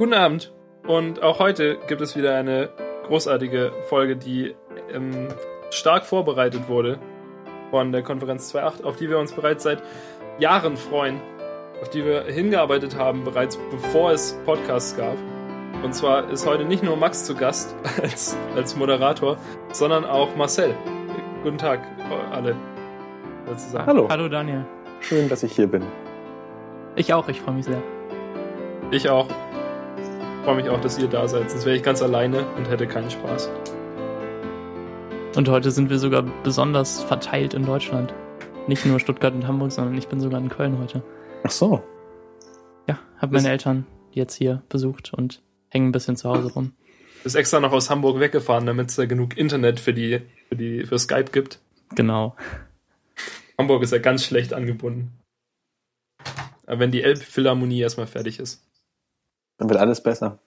Guten Abend. Und auch heute gibt es wieder eine großartige Folge, die ähm, stark vorbereitet wurde von der Konferenz 2.8, auf die wir uns bereits seit Jahren freuen, auf die wir hingearbeitet haben, bereits bevor es Podcasts gab. Und zwar ist heute nicht nur Max zu Gast als, als Moderator, sondern auch Marcel. Guten Tag, alle. Hallo. Hallo Daniel. Schön, dass ich hier bin. Ich auch, ich freue mich sehr. Ich auch. Ich freue mich auch, dass ihr da seid. Sonst wäre ich ganz alleine und hätte keinen Spaß. Und heute sind wir sogar besonders verteilt in Deutschland. Nicht nur Stuttgart und Hamburg, sondern ich bin sogar in Köln heute. Ach so. Ja, habe meine Eltern jetzt hier besucht und hängen ein bisschen zu Hause rum. Bist extra noch aus Hamburg weggefahren, damit es da genug Internet für die, für die, für Skype gibt. Genau. Hamburg ist ja ganz schlecht angebunden. Aber wenn die Elbphilharmonie erstmal fertig ist. Dann wird alles besser.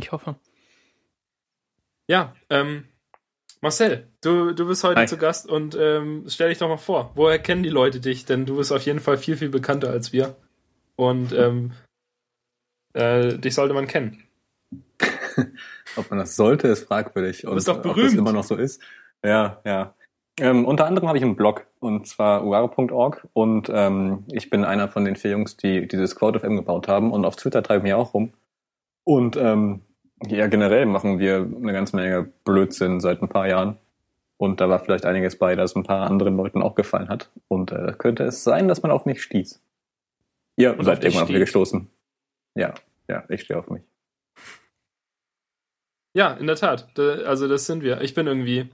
Ich hoffe. Ja, ähm, Marcel, du, du bist heute Hi. zu Gast und ähm, stell dich doch mal vor. Woher kennen die Leute dich? Denn du bist auf jeden Fall viel, viel bekannter als wir. Und ähm, äh, dich sollte man kennen. Ob man das sollte, ist fragwürdig. Und bist doch Ob das berühmt. immer noch so ist. Ja, ja. Ähm, unter anderem habe ich einen Blog, und zwar uaro.org. Und ähm, ich bin einer von den vier Jungs, die dieses Quote FM gebaut haben. Und auf Twitter treiben wir auch rum. Und ähm, ja, generell machen wir eine ganze Menge Blödsinn seit ein paar Jahren. Und da war vielleicht einiges bei, das ein paar anderen Leuten auch gefallen hat. Und äh, könnte es sein, dass man auf mich stieß. Ihr Und auf seid dich irgendwann auf mich gestoßen. Ja, ja, ich stehe auf mich. Ja, in der Tat. Also das sind wir. Ich bin irgendwie.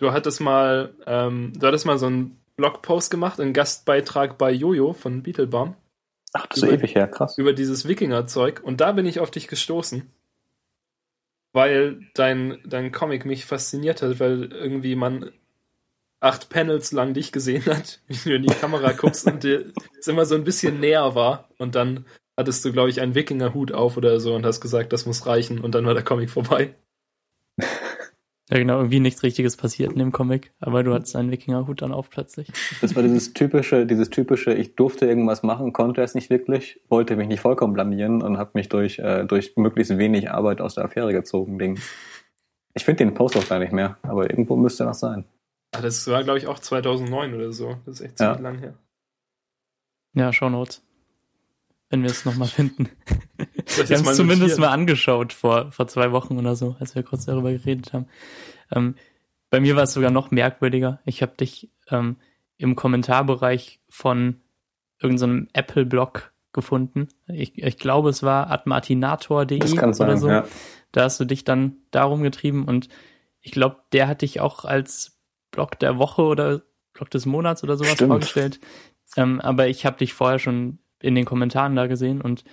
Du hattest mal, ähm, du hattest mal so einen Blogpost gemacht, einen Gastbeitrag bei Jojo von Beetlebaum Ach, das ist so Über- ewig her, krass. über dieses Wikinger-Zeug und da bin ich auf dich gestoßen. Weil dein, dein Comic mich fasziniert hat, weil irgendwie man acht Panels lang dich gesehen hat, wie du in die Kamera guckst und dir es immer so ein bisschen näher war. Und dann hattest du, glaube ich, einen Wikinger-Hut auf oder so und hast gesagt, das muss reichen und dann war der Comic vorbei. Ja, genau, irgendwie nichts Richtiges passiert in dem Comic, aber du hattest einen Wikingerhut dann auf plötzlich. Das war dieses typische, dieses typische, ich durfte irgendwas machen, konnte es nicht wirklich, wollte mich nicht vollkommen blamieren und habe mich durch, äh, durch möglichst wenig Arbeit aus der Affäre gezogen, Ding. Ich finde den Post auch gar nicht mehr, aber irgendwo müsste er noch sein. Ah, das war, glaube ich, auch 2009 oder so. Das ist echt Ja. ziemlich lang her. Ja, Shownotes. Wenn wir es nochmal finden. Wir haben es zumindest mal angeschaut vor, vor zwei Wochen oder so, als wir kurz darüber geredet haben. Ähm, bei mir war es sogar noch merkwürdiger. Ich habe dich ähm, im Kommentarbereich von irgendeinem Apple-Blog gefunden. Ich, ich glaube, es war kann oder sein, so. ja. Da hast du dich dann darum getrieben und ich glaube, der hat dich auch als Blog der Woche oder Blog des Monats oder sowas Stimmt. vorgestellt. Ähm, aber ich habe dich vorher schon in den Kommentaren da gesehen und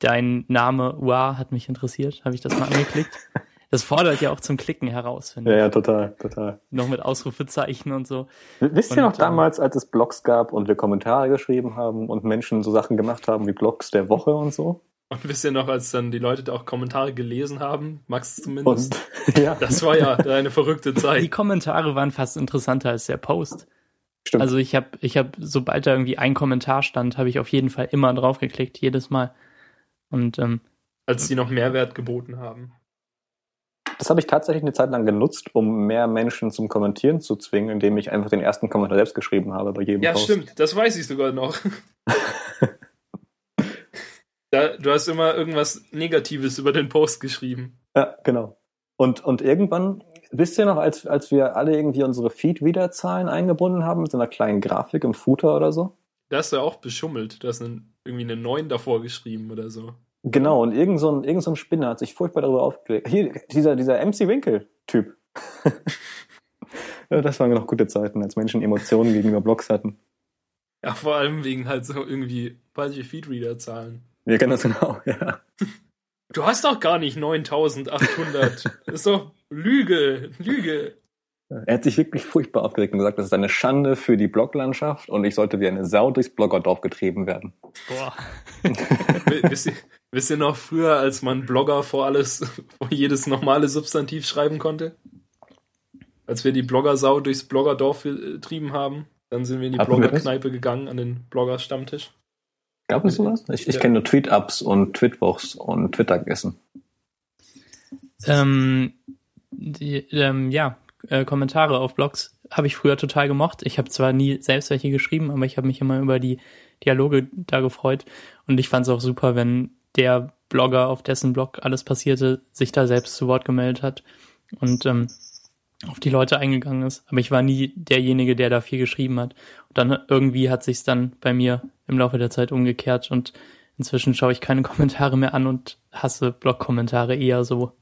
dein Name Ua hat mich interessiert. Habe ich das mal angeklickt. Das fordert ja auch zum Klicken heraus, finde Ja, ich. ja, total, total. Noch mit Ausrufezeichen und so. Wisst ihr Und, noch ähm, damals, als es Blogs gab und wir Kommentare geschrieben haben und Menschen so Sachen gemacht haben wie Blogs der Woche und so? Und wisst ihr noch, als dann die Leute da auch Kommentare gelesen haben, Max zumindest? Und ja, Das war ja eine verrückte Die Zeit. Kommentare waren fast interessanter als der Post. Stimmt. Also ich habe, ich habe, sobald da irgendwie ein Kommentar stand, habe ich auf jeden Fall immer drauf geklickt, jedes Mal. Und ähm, Als die noch Mehrwert geboten haben. Das habe ich tatsächlich eine Zeit lang genutzt, um mehr Menschen zum Kommentieren zu zwingen, indem ich einfach den ersten Kommentar selbst geschrieben habe bei jedem Ja, Post. stimmt. Das weiß ich sogar noch. da, du hast immer irgendwas Negatives über den Post geschrieben. Ja, genau. Und, und irgendwann, wisst ihr noch, als, als wir alle irgendwie unsere Feed-Wiederzahlen eingebunden haben mit so einer kleinen Grafik im Footer oder so? Da hast du auch beschummelt. Du hast einen, irgendwie eine 9 davor geschrieben oder so. Genau, und irgend so ein, irgend so ein Spinner hat sich furchtbar darüber aufgeregt. Hier, dieser, dieser MC Winkel-Typ. ja, das waren noch gute Zeiten, als Menschen Emotionen gegenüber Blogs hatten. Ja, vor allem wegen halt so irgendwie falsche Feedreader-Zahlen. Wir kennen das genau, ja. Du hast doch gar nicht 9800. Das ist doch Lüge, Lüge. Er hat sich wirklich furchtbar aufgeregt und gesagt, das ist eine Schande für die Bloglandschaft und ich sollte wie eine Sau durchs Bloggerdorf getrieben werden. boah. Wisst, ihr, wisst ihr noch früher, als man Blogger vor alles, vor jedes normale Substantiv schreiben konnte? Als wir die Bloggersau durchs Bloggerdorf getrieben haben, dann sind wir in die? Bloggerkneipe gegangen, an den Blogger-Stammtisch. Gab es sowas? Ich, ich ja. kenne nur Tweet-Ups und Tweetwochs und Twitter-Gessen. Ähm, die, ähm, ja, äh, Kommentare auf Blogs habe ich früher total gemocht. Ich habe zwar nie selbst welche geschrieben, aber ich habe mich immer über die Dialoge da gefreut. Und ich fand es auch super, wenn der Blogger, auf dessen Blog alles passierte, sich da selbst zu Wort gemeldet hat und ähm, auf die Leute eingegangen ist. Aber ich war nie derjenige, der da viel geschrieben hat. Und dann irgendwie hat sich's dann bei mir im Laufe der Zeit umgekehrt und inzwischen schaue ich keine Kommentare mehr an und hasse Blog-Kommentare eher so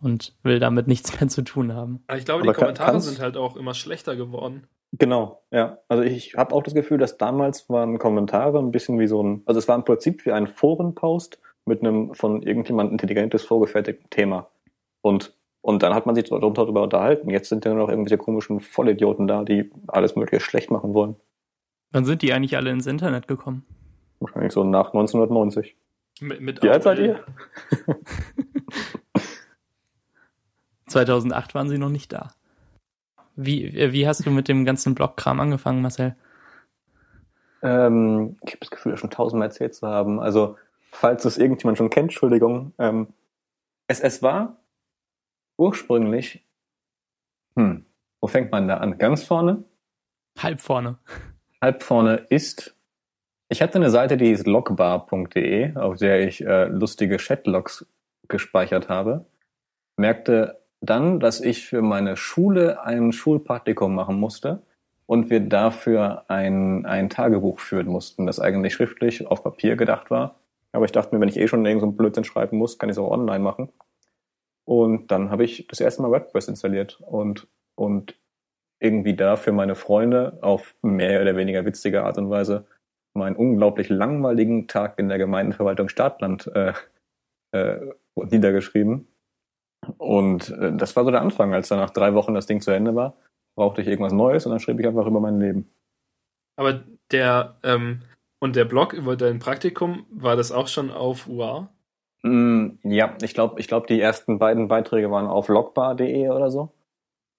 und will damit nichts mehr zu tun haben. Aber ich glaube, Aber die Kommentare sind halt auch immer schlechter geworden. Genau, ja. Also ich habe auch das Gefühl, dass damals waren Kommentare ein bisschen wie so ein, also es war im Prinzip wie ein Forenpost mit einem von irgendjemand intelligentes vorgefertigten Thema. Und, und dann hat man sich darüber unterhalten. Jetzt sind ja nur noch irgendwelche komischen Vollidioten da, die alles mögliche schlecht machen wollen. Wann sind die eigentlich alle ins Internet gekommen? Wahrscheinlich so nach 1990. Mit, mit Wie alt seid ihr? 2008 waren sie noch nicht da. Wie, wie hast du mit dem ganzen Blogkram angefangen, Marcel? Ähm, ich habe das Gefühl, schon tausendmal erzählt zu haben. Also, falls es irgendjemand schon kennt, Entschuldigung. Ähm, es, es war ursprünglich, hm, wo fängt man da an? Ganz vorne? Halb vorne. Halb vorne ist, ich hatte eine Seite, die ist logbar.de, auf der ich äh, lustige Chatlogs gespeichert habe. Merkte dann, dass ich für meine Schule ein Schulpraktikum machen musste und wir dafür ein, ein Tagebuch führen mussten, das eigentlich schriftlich auf Papier gedacht war. Aber ich dachte mir, wenn ich eh schon irgendeinen so Blödsinn schreiben muss, kann ich es auch online machen. Und dann habe ich das erste Mal WordPress installiert und, und irgendwie da für meine Freunde auf mehr oder weniger witzige Art und Weise meinen unglaublich langweiligen Tag in der Gemeindeverwaltung Startland äh, äh, niedergeschrieben und äh, das war so der Anfang, als dann nach drei Wochen das Ding zu Ende war, brauchte ich irgendwas Neues und dann schrieb ich einfach über mein Leben. Aber der, ähm, und der Blog über dein Praktikum, war das auch schon auf UA? Mm, ja, ich glaube, ich glaub, die ersten beiden Beiträge waren auf logbar.de oder so.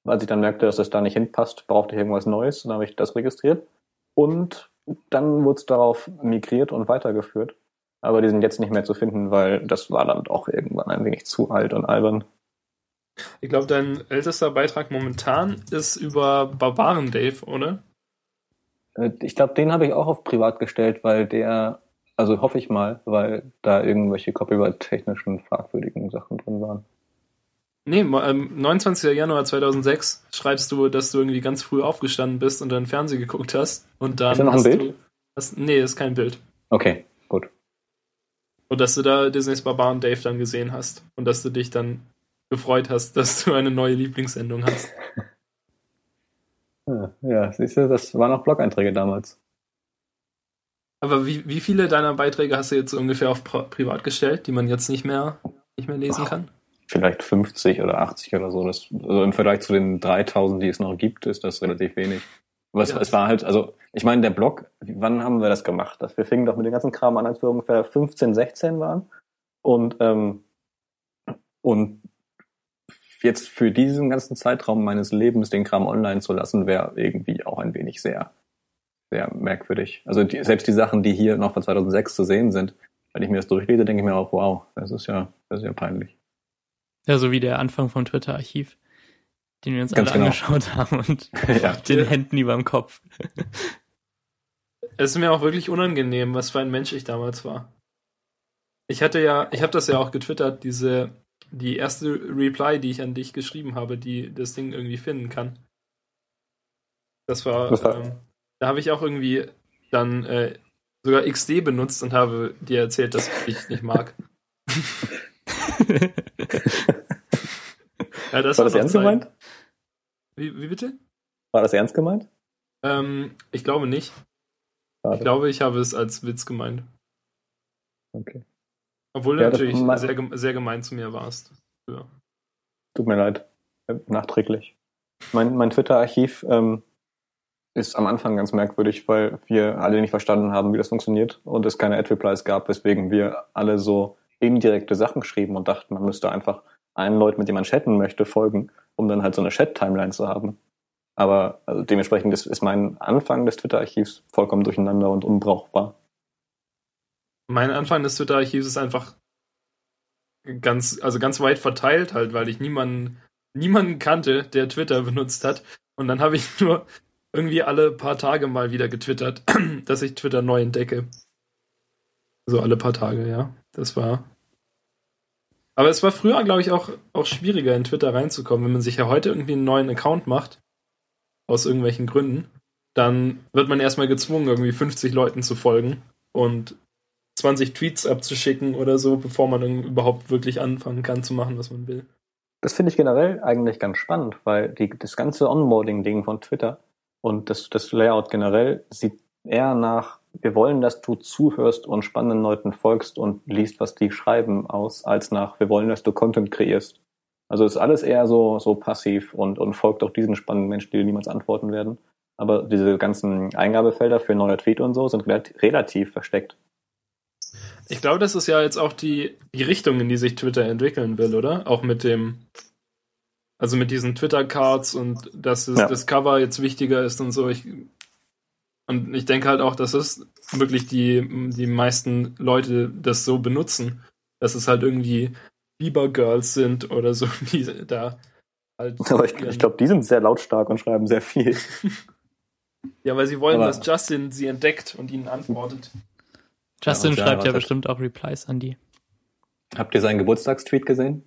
Als ich dann merkte, dass das da nicht hinpasst, brauchte ich irgendwas Neues, dann habe ich das registriert. Und dann wurde es darauf migriert und weitergeführt. Aber die sind jetzt nicht mehr zu finden, weil das war dann doch irgendwann ein wenig zu alt und albern. Ich glaube, dein ältester Beitrag momentan ist über Barbaren Dave, oder? Äh, ich glaube, den habe ich auch auf privat gestellt, weil der, also hoffe ich mal, weil da irgendwelche copyright-technischen fragwürdigen Sachen drin waren. Nee, ähm, 29. Januar 2006 schreibst du, dass du irgendwie ganz früh aufgestanden bist und dann Fernsehen geguckt hast. Und dann ist da noch ein Bild? Du, hast, nee, ist kein Bild. Okay, gut. Und dass du da Disneys Barbaren Dave dann gesehen hast. Und dass du dich dann gefreut hast, dass du eine neue Lieblingssendung hast. Ja, siehst du, das waren auch Blog-Einträge damals. Aber wie, wie viele deiner Beiträge hast du jetzt ungefähr auf privat gestellt, die man jetzt nicht mehr, nicht mehr lesen kann? Vielleicht 50 oder 80 oder so. Das, also Im Vergleich zu den 3000, die es noch gibt, ist das relativ wenig. Aber es, ja. es war halt, also ich meine, der Blog, wann haben wir das gemacht? Wir fingen doch mit dem ganzen Kram an, als wir ungefähr 15, 16 waren. Und, ähm, und jetzt für diesen ganzen Zeitraum meines Lebens den Kram online zu lassen, wäre irgendwie auch ein wenig sehr, sehr merkwürdig. Also die, selbst die Sachen, die hier noch von 2006 zu sehen sind, wenn ich mir das durchlese, denke ich mir auch, wow, das ist ja, das ist ja peinlich. Ja, so wie der Anfang vom Twitter-Archiv, den wir uns Ganz alle genau. angeschaut haben und ja. den Händen über dem Kopf. Es ist mir auch wirklich unangenehm, was für ein Mensch ich damals war. Ich hatte ja, ich habe das ja auch getwittert, diese die erste Reply, die ich an dich geschrieben habe, die das Ding irgendwie finden kann. Das war, ähm, da habe ich auch irgendwie dann äh, sogar XD benutzt und habe dir erzählt, dass ich dich nicht mag. ja, das war das ernst Zeit. gemeint? Wie, wie, bitte? War das ernst gemeint? Ähm, ich glaube nicht. Schade. Ich glaube, ich habe es als Witz gemeint. Obwohl ja, du natürlich sehr, sehr gemein zu mir warst. Ja. Tut mir leid. Nachträglich. Mein, mein Twitter-Archiv ähm, ist am Anfang ganz merkwürdig, weil wir alle nicht verstanden haben, wie das funktioniert und es keine Ad-Replies gab, weswegen wir alle so indirekte Sachen schrieben und dachten, man müsste einfach einen Leut, mit dem man chatten möchte, folgen, um dann halt so eine Chat-Timeline zu haben. Aber also dementsprechend ist, ist mein Anfang des Twitter-Archivs vollkommen durcheinander und unbrauchbar. Mein Anfang des Twitter-Archivs ist einfach ganz, also ganz weit verteilt halt, weil ich niemanden, niemanden kannte, der Twitter benutzt hat. Und dann habe ich nur irgendwie alle paar Tage mal wieder getwittert, dass ich Twitter neu entdecke. So alle paar Tage, ja. Das war. Aber es war früher, glaube ich, auch, auch schwieriger, in Twitter reinzukommen. Wenn man sich ja heute irgendwie einen neuen Account macht, aus irgendwelchen Gründen, dann wird man erstmal gezwungen, irgendwie 50 Leuten zu folgen und 20 Tweets abzuschicken oder so, bevor man überhaupt wirklich anfangen kann zu machen, was man will. Das finde ich generell eigentlich ganz spannend, weil die, das ganze Onboarding-Ding von Twitter und das, das Layout generell sieht eher nach, wir wollen, dass du zuhörst und spannenden Leuten folgst und liest, was die schreiben, aus, als nach, wir wollen, dass du Content kreierst. Also ist alles eher so, so passiv und, und folgt auch diesen spannenden Menschen, die niemals antworten werden. Aber diese ganzen Eingabefelder für neue Tweet und so sind relativ versteckt. Ich glaube, das ist ja jetzt auch die, die Richtung, in die sich Twitter entwickeln will, oder? Auch mit dem, also mit diesen Twitter-Cards und dass es, ja. das Cover jetzt wichtiger ist und so. Ich, und ich denke halt auch, dass es wirklich die, die meisten Leute das so benutzen, dass es halt irgendwie Bieber Girls sind oder so, die da halt. Aber ich, ich glaube, die sind sehr lautstark und schreiben sehr viel. ja, weil sie wollen, Aber dass Justin sie entdeckt und ihnen antwortet. Justin ja, schreibt ja bestimmt auch Replies an die. Habt ihr seinen Geburtstagstweet gesehen?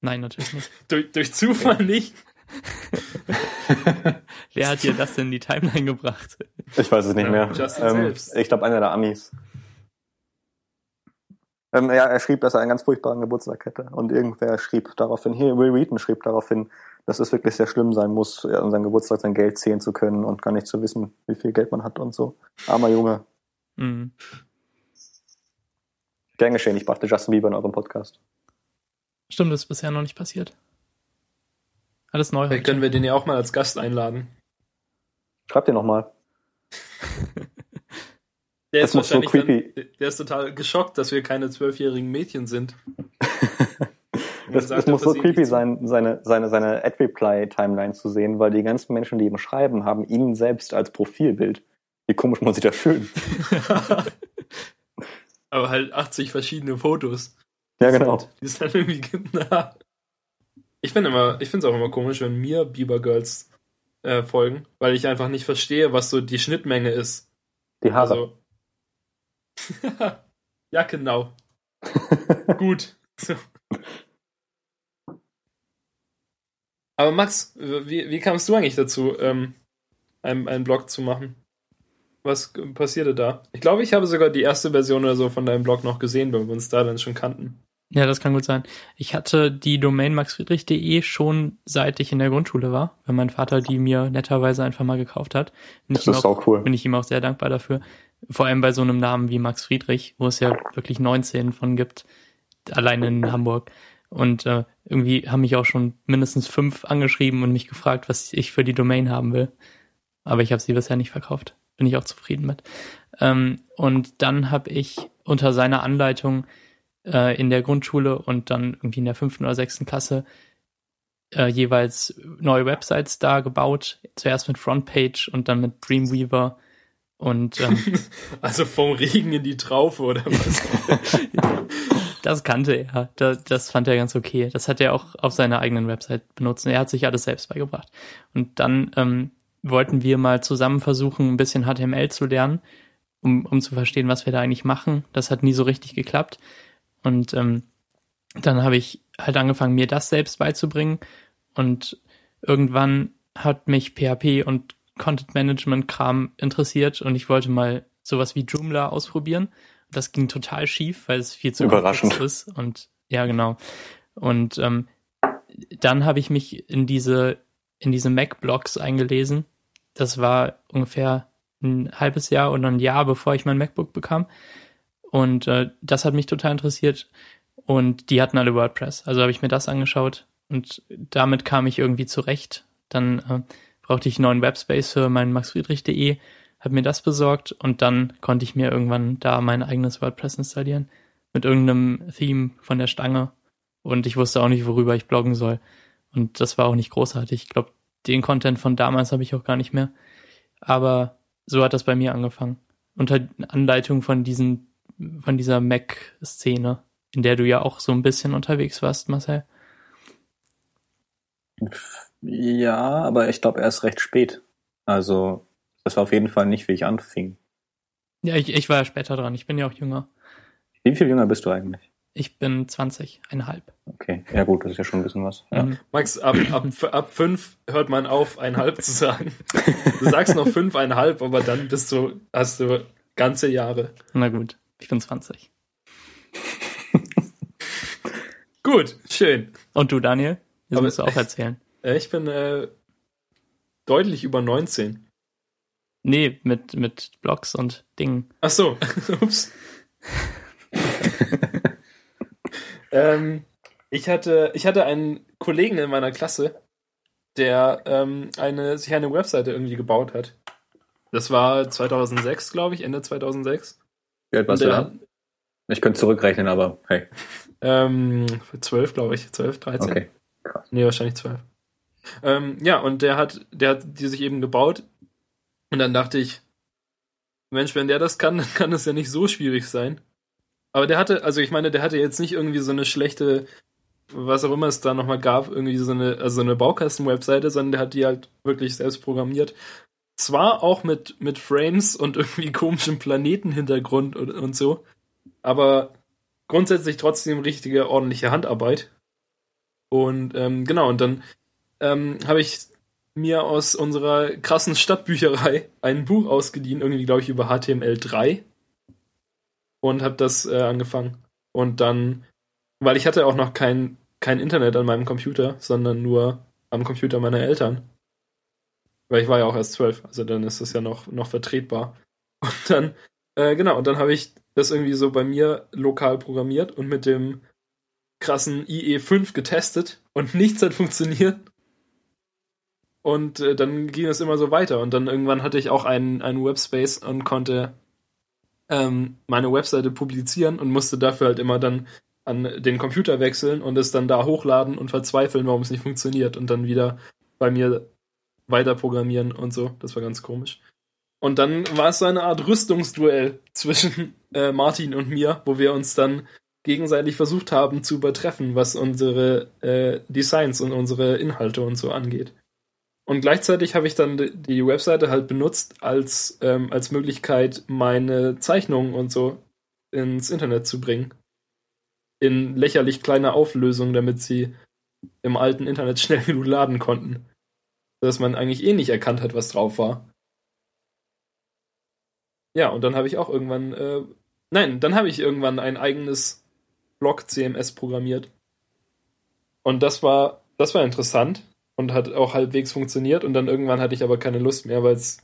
Nein, natürlich nicht. durch, durch Zufall nicht. Wer hat dir das denn in die Timeline gebracht? Ich weiß es nicht mehr. Ähm, ich glaube, einer der Amis. Ähm, ja, er schrieb, dass er einen ganz furchtbaren Geburtstag hätte. Und irgendwer schrieb daraufhin, hier, Will Wheaton schrieb daraufhin, dass es wirklich sehr schlimm sein muss, an seinem Geburtstag sein Geld zählen zu können und gar nicht zu wissen, wie viel Geld man hat und so. Armer Junge. Mhm. Gern geschehen, ich brachte Justin Bieber in eurem Podcast. Stimmt, das ist bisher noch nicht passiert. Alles neu. Vielleicht können wir den ja auch mal als Gast einladen. Schreibt ihr nochmal. der das ist wahrscheinlich so creepy. Dann, der ist total geschockt, dass wir keine zwölfjährigen Mädchen sind. das, das muss so creepy sein, seine, seine, seine Ad-Reply-Timeline zu sehen, weil die ganzen Menschen, die ihm schreiben, haben ihn selbst als Profilbild. Wie komisch muss sich da fühlen. aber halt 80 verschiedene Fotos. Ja, genau. Die sind halt irgendwie nah. Ich immer, ich finde es auch immer komisch, wenn mir Bieber Girls äh, folgen, weil ich einfach nicht verstehe, was so die Schnittmenge ist. Die Haare. Also, ja, genau. Gut. So. Aber Max, wie, wie kamst du eigentlich dazu, ähm, einen, einen Blog zu machen? Was passierte da? Ich glaube, ich habe sogar die erste Version oder so von deinem Blog noch gesehen, weil wir uns da dann schon kannten. Ja, das kann gut sein. Ich hatte die Domain maxfriedrich.de schon seit ich in der Grundschule war, weil mein Vater die mir netterweise einfach mal gekauft hat. Bin das ist auch cool. Bin ich ihm auch sehr dankbar dafür. Vor allem bei so einem Namen wie Max Friedrich, wo es ja wirklich 19 von gibt, allein in Hamburg. Und äh, irgendwie haben mich auch schon mindestens fünf angeschrieben und mich gefragt, was ich für die Domain haben will. Aber ich habe sie bisher nicht verkauft bin ich auch zufrieden mit. Ähm, und dann habe ich unter seiner Anleitung äh, in der Grundschule und dann irgendwie in der fünften oder sechsten Klasse äh, jeweils neue Websites da gebaut. Zuerst mit Frontpage und dann mit Dreamweaver. Und ähm, also vom Regen in die Traufe oder was? das kannte er. Das, das fand er ganz okay. Das hat er auch auf seiner eigenen Website benutzt. Er hat sich alles selbst beigebracht. Und dann ähm, wollten wir mal zusammen versuchen, ein bisschen HTML zu lernen, um, um zu verstehen, was wir da eigentlich machen. Das hat nie so richtig geklappt. Und ähm, dann habe ich halt angefangen, mir das selbst beizubringen. Und irgendwann hat mich PHP und Content Management Kram interessiert und ich wollte mal sowas wie Joomla ausprobieren. Das ging total schief, weil es viel zu Überraschend. ist. Und ja, genau. Und ähm, dann habe ich mich in diese in diese Mac-Blogs eingelesen das war ungefähr ein halbes Jahr oder ein Jahr, bevor ich mein MacBook bekam. Und äh, das hat mich total interessiert. Und die hatten alle WordPress. Also habe ich mir das angeschaut und damit kam ich irgendwie zurecht. Dann äh, brauchte ich einen neuen Webspace für meinen maxfriedrich.de, habe mir das besorgt und dann konnte ich mir irgendwann da mein eigenes WordPress installieren mit irgendeinem Theme von der Stange. Und ich wusste auch nicht, worüber ich bloggen soll. Und das war auch nicht großartig. Ich glaube, den Content von damals habe ich auch gar nicht mehr. Aber so hat das bei mir angefangen. Unter Anleitung von diesen von dieser Mac-Szene, in der du ja auch so ein bisschen unterwegs warst, Marcel. Ja, aber ich glaube erst recht spät. Also, das war auf jeden Fall nicht, wie ich anfing. Ja, ich, ich war ja später dran. Ich bin ja auch jünger. Wie viel jünger bist du eigentlich? Ich bin 20, eineinhalb. Okay, ja gut, das ist ja schon ein bisschen was. Ja. Mhm. Max, ab, ab, ab fünf hört man auf, einhalb zu sagen. Du sagst noch fünf, einhalb, aber dann bist du, hast du ganze Jahre. Na gut, ich bin 20. Gut, schön. Und du, Daniel? Das Aber- musst du auch erzählen. Äh, Ich bin äh, deutlich über 19. Nee, mit, mit Blogs und Dingen. Ach so, ups. ähm, ich, hatte, ich hatte einen Kollegen in meiner Klasse, der ähm, eine, sich eine Webseite irgendwie gebaut hat. Das war 2006, glaube ich, Ende 2006. Wie alt warst du da? Ich könnte zurückrechnen, aber hey. Ähm, 12, glaube ich. 12, 13. Okay. Krass. Nee, wahrscheinlich 12. Ähm, ja, und der hat, der hat die sich eben gebaut. Und dann dachte ich, Mensch, wenn der das kann, dann kann das ja nicht so schwierig sein. Aber der hatte, also ich meine, der hatte jetzt nicht irgendwie so eine schlechte, was auch immer es da nochmal gab, irgendwie so eine, also so eine Baukasten-Webseite, sondern der hat die halt wirklich selbst programmiert. Zwar auch mit, mit Frames und irgendwie komischem Planetenhintergrund und, und so, aber grundsätzlich trotzdem richtige, ordentliche Handarbeit. Und ähm, genau, und dann ähm, habe ich mir aus unserer krassen Stadtbücherei ein Buch ausgeliehen, irgendwie glaube ich über HTML3 und habe das äh, angefangen. Und dann, weil ich hatte auch noch kein, kein Internet an meinem Computer, sondern nur am Computer meiner Eltern. Weil ich war ja auch erst zwölf, also dann ist das ja noch, noch vertretbar. Und dann, äh, genau, und dann habe ich das irgendwie so bei mir lokal programmiert und mit dem krassen IE5 getestet und nichts hat funktioniert. Und äh, dann ging es immer so weiter. Und dann irgendwann hatte ich auch einen, einen Webspace und konnte ähm, meine Webseite publizieren und musste dafür halt immer dann an den Computer wechseln und es dann da hochladen und verzweifeln, warum es nicht funktioniert und dann wieder bei mir weiter programmieren und so. Das war ganz komisch. Und dann war es so eine Art Rüstungsduell zwischen äh, Martin und mir, wo wir uns dann gegenseitig versucht haben zu übertreffen, was unsere äh, Designs und unsere Inhalte und so angeht. Und gleichzeitig habe ich dann die- Webseite halt benutzt als, ähm, als Möglichkeit, meine Zeichnungen und so ins Internet zu bringen. In lächerlich kleiner Auflösung, damit sie im alten Internet schnell genug laden konnten. Dass man eigentlich eh nicht erkannt hat, was drauf war. Ja, und dann habe ich auch irgendwann, äh, nein, dann habe ich irgendwann ein eigenes Blog CMS programmiert. Und das war, das war interessant und hat auch halbwegs funktioniert. Und dann irgendwann hatte ich aber keine Lust mehr, weil es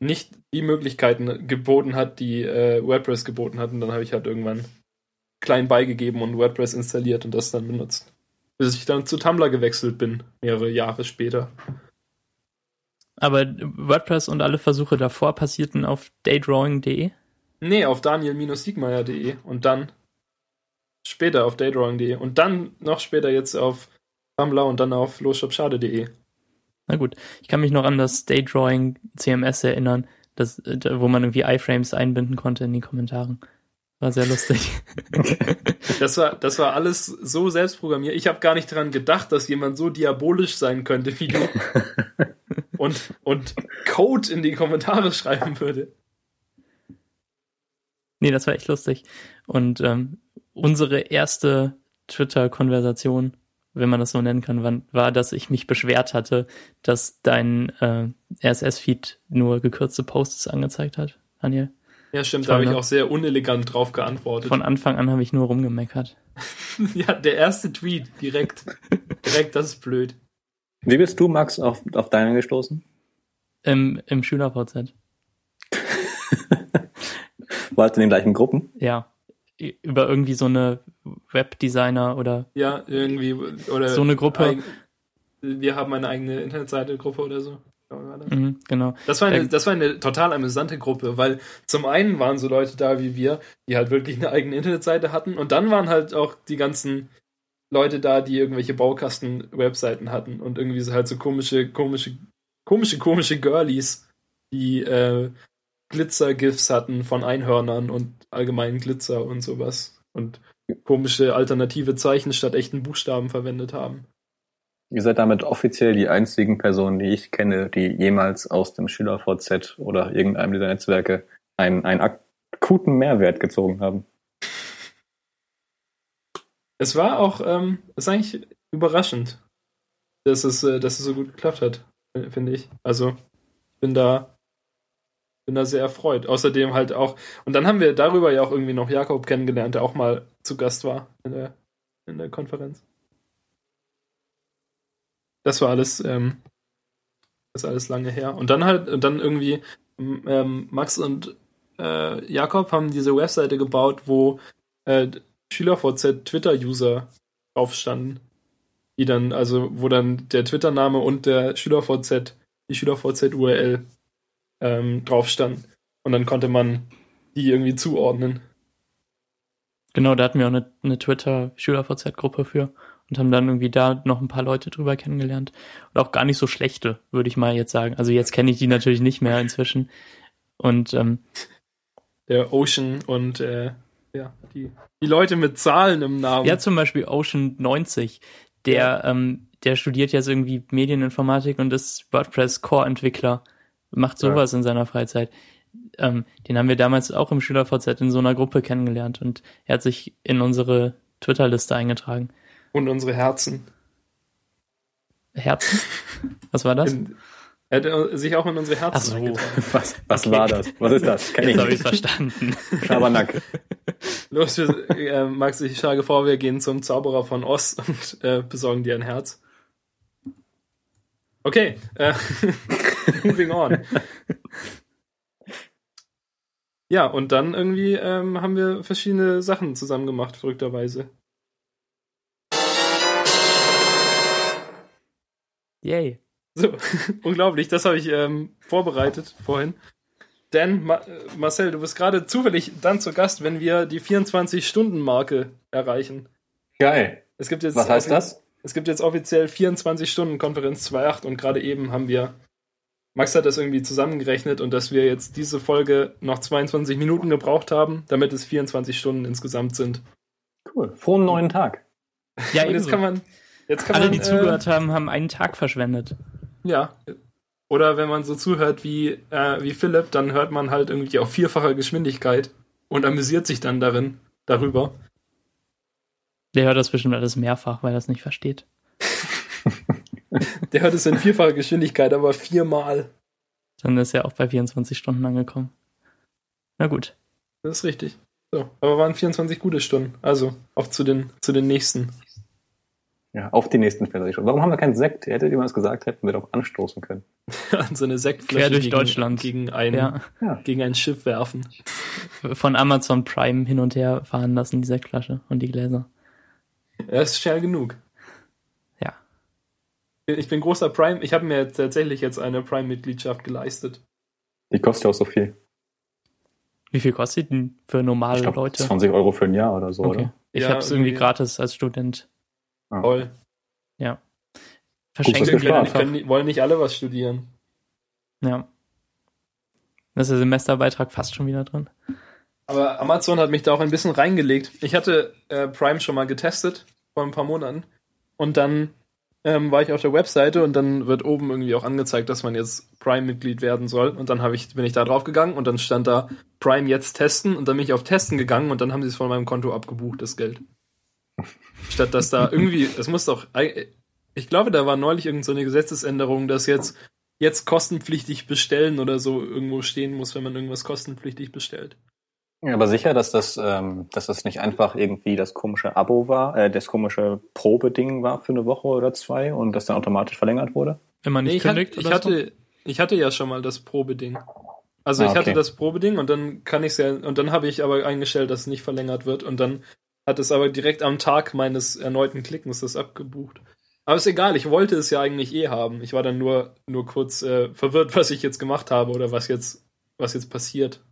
nicht die Möglichkeiten geboten hat, die äh, WordPress geboten hat. Und dann habe ich halt irgendwann klein beigegeben und WordPress installiert und das dann benutzt. Bis ich dann zu Tumblr gewechselt bin, mehrere Jahre später. Aber WordPress und alle Versuche davor passierten auf daydrawing.de. Nee, auf daniel-siegmeier.de und dann später auf daydrawing.de und dann noch später jetzt auf Tumblr und dann auf losshopschade.de. Na gut, ich kann mich noch an das Daydrawing CMS erinnern, das, da- wo man irgendwie iFrames einbinden konnte in die Kommentaren. War sehr lustig. Das war, das war alles so selbstprogrammiert. Ich habe gar nicht daran gedacht, dass jemand so diabolisch sein könnte wie du und, und Code in die Kommentare schreiben würde. nee, das war echt lustig. Und ähm, unsere erste Twitter-Konversation, wenn man das so nennen kann, war, war, dass ich mich beschwert hatte, dass dein äh, RSS-Feed nur gekürzte Posts angezeigt hat, Daniel. Ja, stimmt, Toll, da habe ich auch sehr unelegant drauf geantwortet. Von Anfang an habe ich nur rumgemeckert. ja, der erste Tweet direkt. direkt, das ist blöd. Wie bist du, Max, auf, auf deinen gestoßen? Im, im SchülerVZ. Wart in den gleichen Gruppen? Ja. Über irgendwie so eine Webdesigner oder Ja, irgendwie. Oder So eine Gruppe. Eig wir haben eine eigene Internetseite-Gruppe oder so. Mhm, genau. Das war, eine, Ja. das war eine total amüsante Gruppe, weil zum einen waren so Leute da wie wir, die halt wirklich eine eigene Internetseite hatten und dann waren halt auch die ganzen Leute da, die irgendwelche Baukasten-Webseiten hatten und irgendwie so halt so komische, komische, komische, komische Girlies, die äh, Glitzer-GIFs hatten von Einhörnern und allgemeinen Glitzer und sowas. Und komische alternative Zeichen statt echten Buchstaben verwendet haben. Ihr seid damit offiziell die einzigen Personen, die ich kenne, die jemals aus dem SchülerVZ oder irgendeinem dieser Netzwerke einen, einen akuten Mehrwert gezogen haben. Es war auch, ähm, ist eigentlich überraschend, dass es, äh, dass es so gut geklappt hat, finde ich. Also, ich bin da, bin da sehr erfreut. Außerdem halt auch, und dann haben wir darüber ja auch irgendwie noch Jakob kennengelernt, der auch mal zu Gast war in der, in der Konferenz. Das war alles, ähm, das alles lange her. Und dann halt, und dann irgendwie, ähm, Max und äh, Jakob haben diese Webseite gebaut, wo äh, SchülerVZ Twitter-User drauf standen. Die dann, also, wo dann der Twitter-Name und der SchülerVZ, die SchülerVZ-URL ähm, drauf stand. Und dann konnte man die irgendwie zuordnen. Genau, da hatten wir auch eine, eine Twitter-SchülerVZ-Gruppe für und haben dann irgendwie da noch ein paar Leute drüber kennengelernt. Und auch gar nicht so schlechte, würde ich mal jetzt sagen. Also jetzt kenne ich die natürlich nicht mehr inzwischen. Und ähm, der Ocean und äh, ja, die, die Leute mit Zahlen im Namen. Ja, zum Beispiel Ocean 90. Der, ja. ähm, der studiert jetzt irgendwie Medieninformatik und ist WordPress-Core-Entwickler. Macht sowas ja. in seiner Freizeit. Ähm, den haben wir damals auch im SchülerVZ in so einer Gruppe kennengelernt und er hat sich in unsere Twitter-Liste eingetragen. Und unsere Herzen. Herzen? Was war das? In, er hat sich auch in unsere Herzen Ach so. Was, was okay. war das? Was ist das? Kenn Jetzt habe ich verstanden. Schabernack. Los, wir, äh, Max, ich schlage vor, wir gehen zum Zauberer von Oz und äh, besorgen dir ein Herz. Okay, äh, moving on. Ja, und dann irgendwie ähm, haben wir verschiedene Sachen zusammen gemacht, verrückterweise. Yay. So, unglaublich, das habe ich ähm, vorbereitet vorhin. Denn, Ma Marcel, du bist gerade zufällig dann zu Gast, wenn wir die 24-Stunden-Marke erreichen. Geil. Es gibt jetzt Was heißt das? Es gibt jetzt offiziell 24-Stunden-Konferenz 2.8 und gerade eben haben wir, Max hat das irgendwie zusammengerechnet und dass wir jetzt diese Folge noch 22 Minuten gebraucht haben, damit es 24 Stunden insgesamt sind. Cool. Frohen neuen Tag. Ja, und jetzt kann man, Jetzt kann Alle, man, die äh, zugehört haben, haben einen Tag verschwendet. Ja. Oder wenn man so zuhört wie, äh, wie Philipp, dann hört man halt irgendwie auf vierfacher Geschwindigkeit und amüsiert sich dann darin, darüber. Der hört das bestimmt alles mehrfach, weil er es nicht versteht. Der hört es in vierfacher Geschwindigkeit, aber viermal. Dann ist er auch bei 24 Stunden angekommen. Na gut. Das ist richtig. So, aber waren 24 gute Stunden. Also, auf zu den, zu den nächsten. Ja, auf die nächsten Fälle. Warum haben wir keinen Sekt? Hättet ihr mal das gesagt, hätten wir darauf anstoßen können. An so eine Sektflasche Quer durch gegen, Deutschland. Gegen ein, ja. gegen ein Schiff werfen. Von Amazon Prime hin und her fahren lassen, die Sektflasche und die Gläser. Ja, ist schnell genug. Ja. Ich bin großer Prime. Ich habe mir tatsächlich jetzt eine Prime-Mitgliedschaft geleistet. Die kostet auch so viel. Wie viel kostet denn für normale glaub, Leute? 20 Euro für ein Jahr oder so, okay. oder? Ich ja, habe es irgendwie gratis als Student. Ah. Toll. Ja. Verschenken können, können, wollen nicht alle was studieren. Ja. Das ist der Semesterbeitrag fast schon wieder drin. Aber Amazon hat mich da auch ein bisschen reingelegt. Ich hatte äh, Prime schon mal getestet vor ein paar Monaten. Und dann ähm, war ich auf der Webseite und dann wird oben irgendwie auch angezeigt, dass man jetzt Prime-Mitglied werden soll. Und dann ich, bin ich da drauf gegangen und dann stand da Prime jetzt testen und dann bin ich auf Testen gegangen und dann haben sie es von meinem Konto abgebucht, das Geld. Statt dass da irgendwie, es muss doch, ich glaube, da war neulich irgendeine so Gesetzesänderung, dass jetzt, jetzt kostenpflichtig bestellen oder so irgendwo stehen muss, wenn man irgendwas kostenpflichtig bestellt. Aber sicher, dass das, ähm, dass das nicht einfach irgendwie das komische Abo war, äh, das komische Probeding war für eine Woche oder zwei und das dann automatisch verlängert wurde? Wenn man nicht nee, ich kündigt hatte, ich hatte, ich hatte ja schon mal das Probeding. Also ah, ich hatte das Probeding und dann kann ich ja, und dann habe ich aber eingestellt, dass es nicht verlängert wird und dann hat es aber direkt am Tag meines erneuten Klickens das abgebucht. Aber ist egal, ich wollte es ja eigentlich eh haben. Ich war dann nur, nur kurz äh, verwirrt, was ich jetzt gemacht habe oder was jetzt, was jetzt passiert.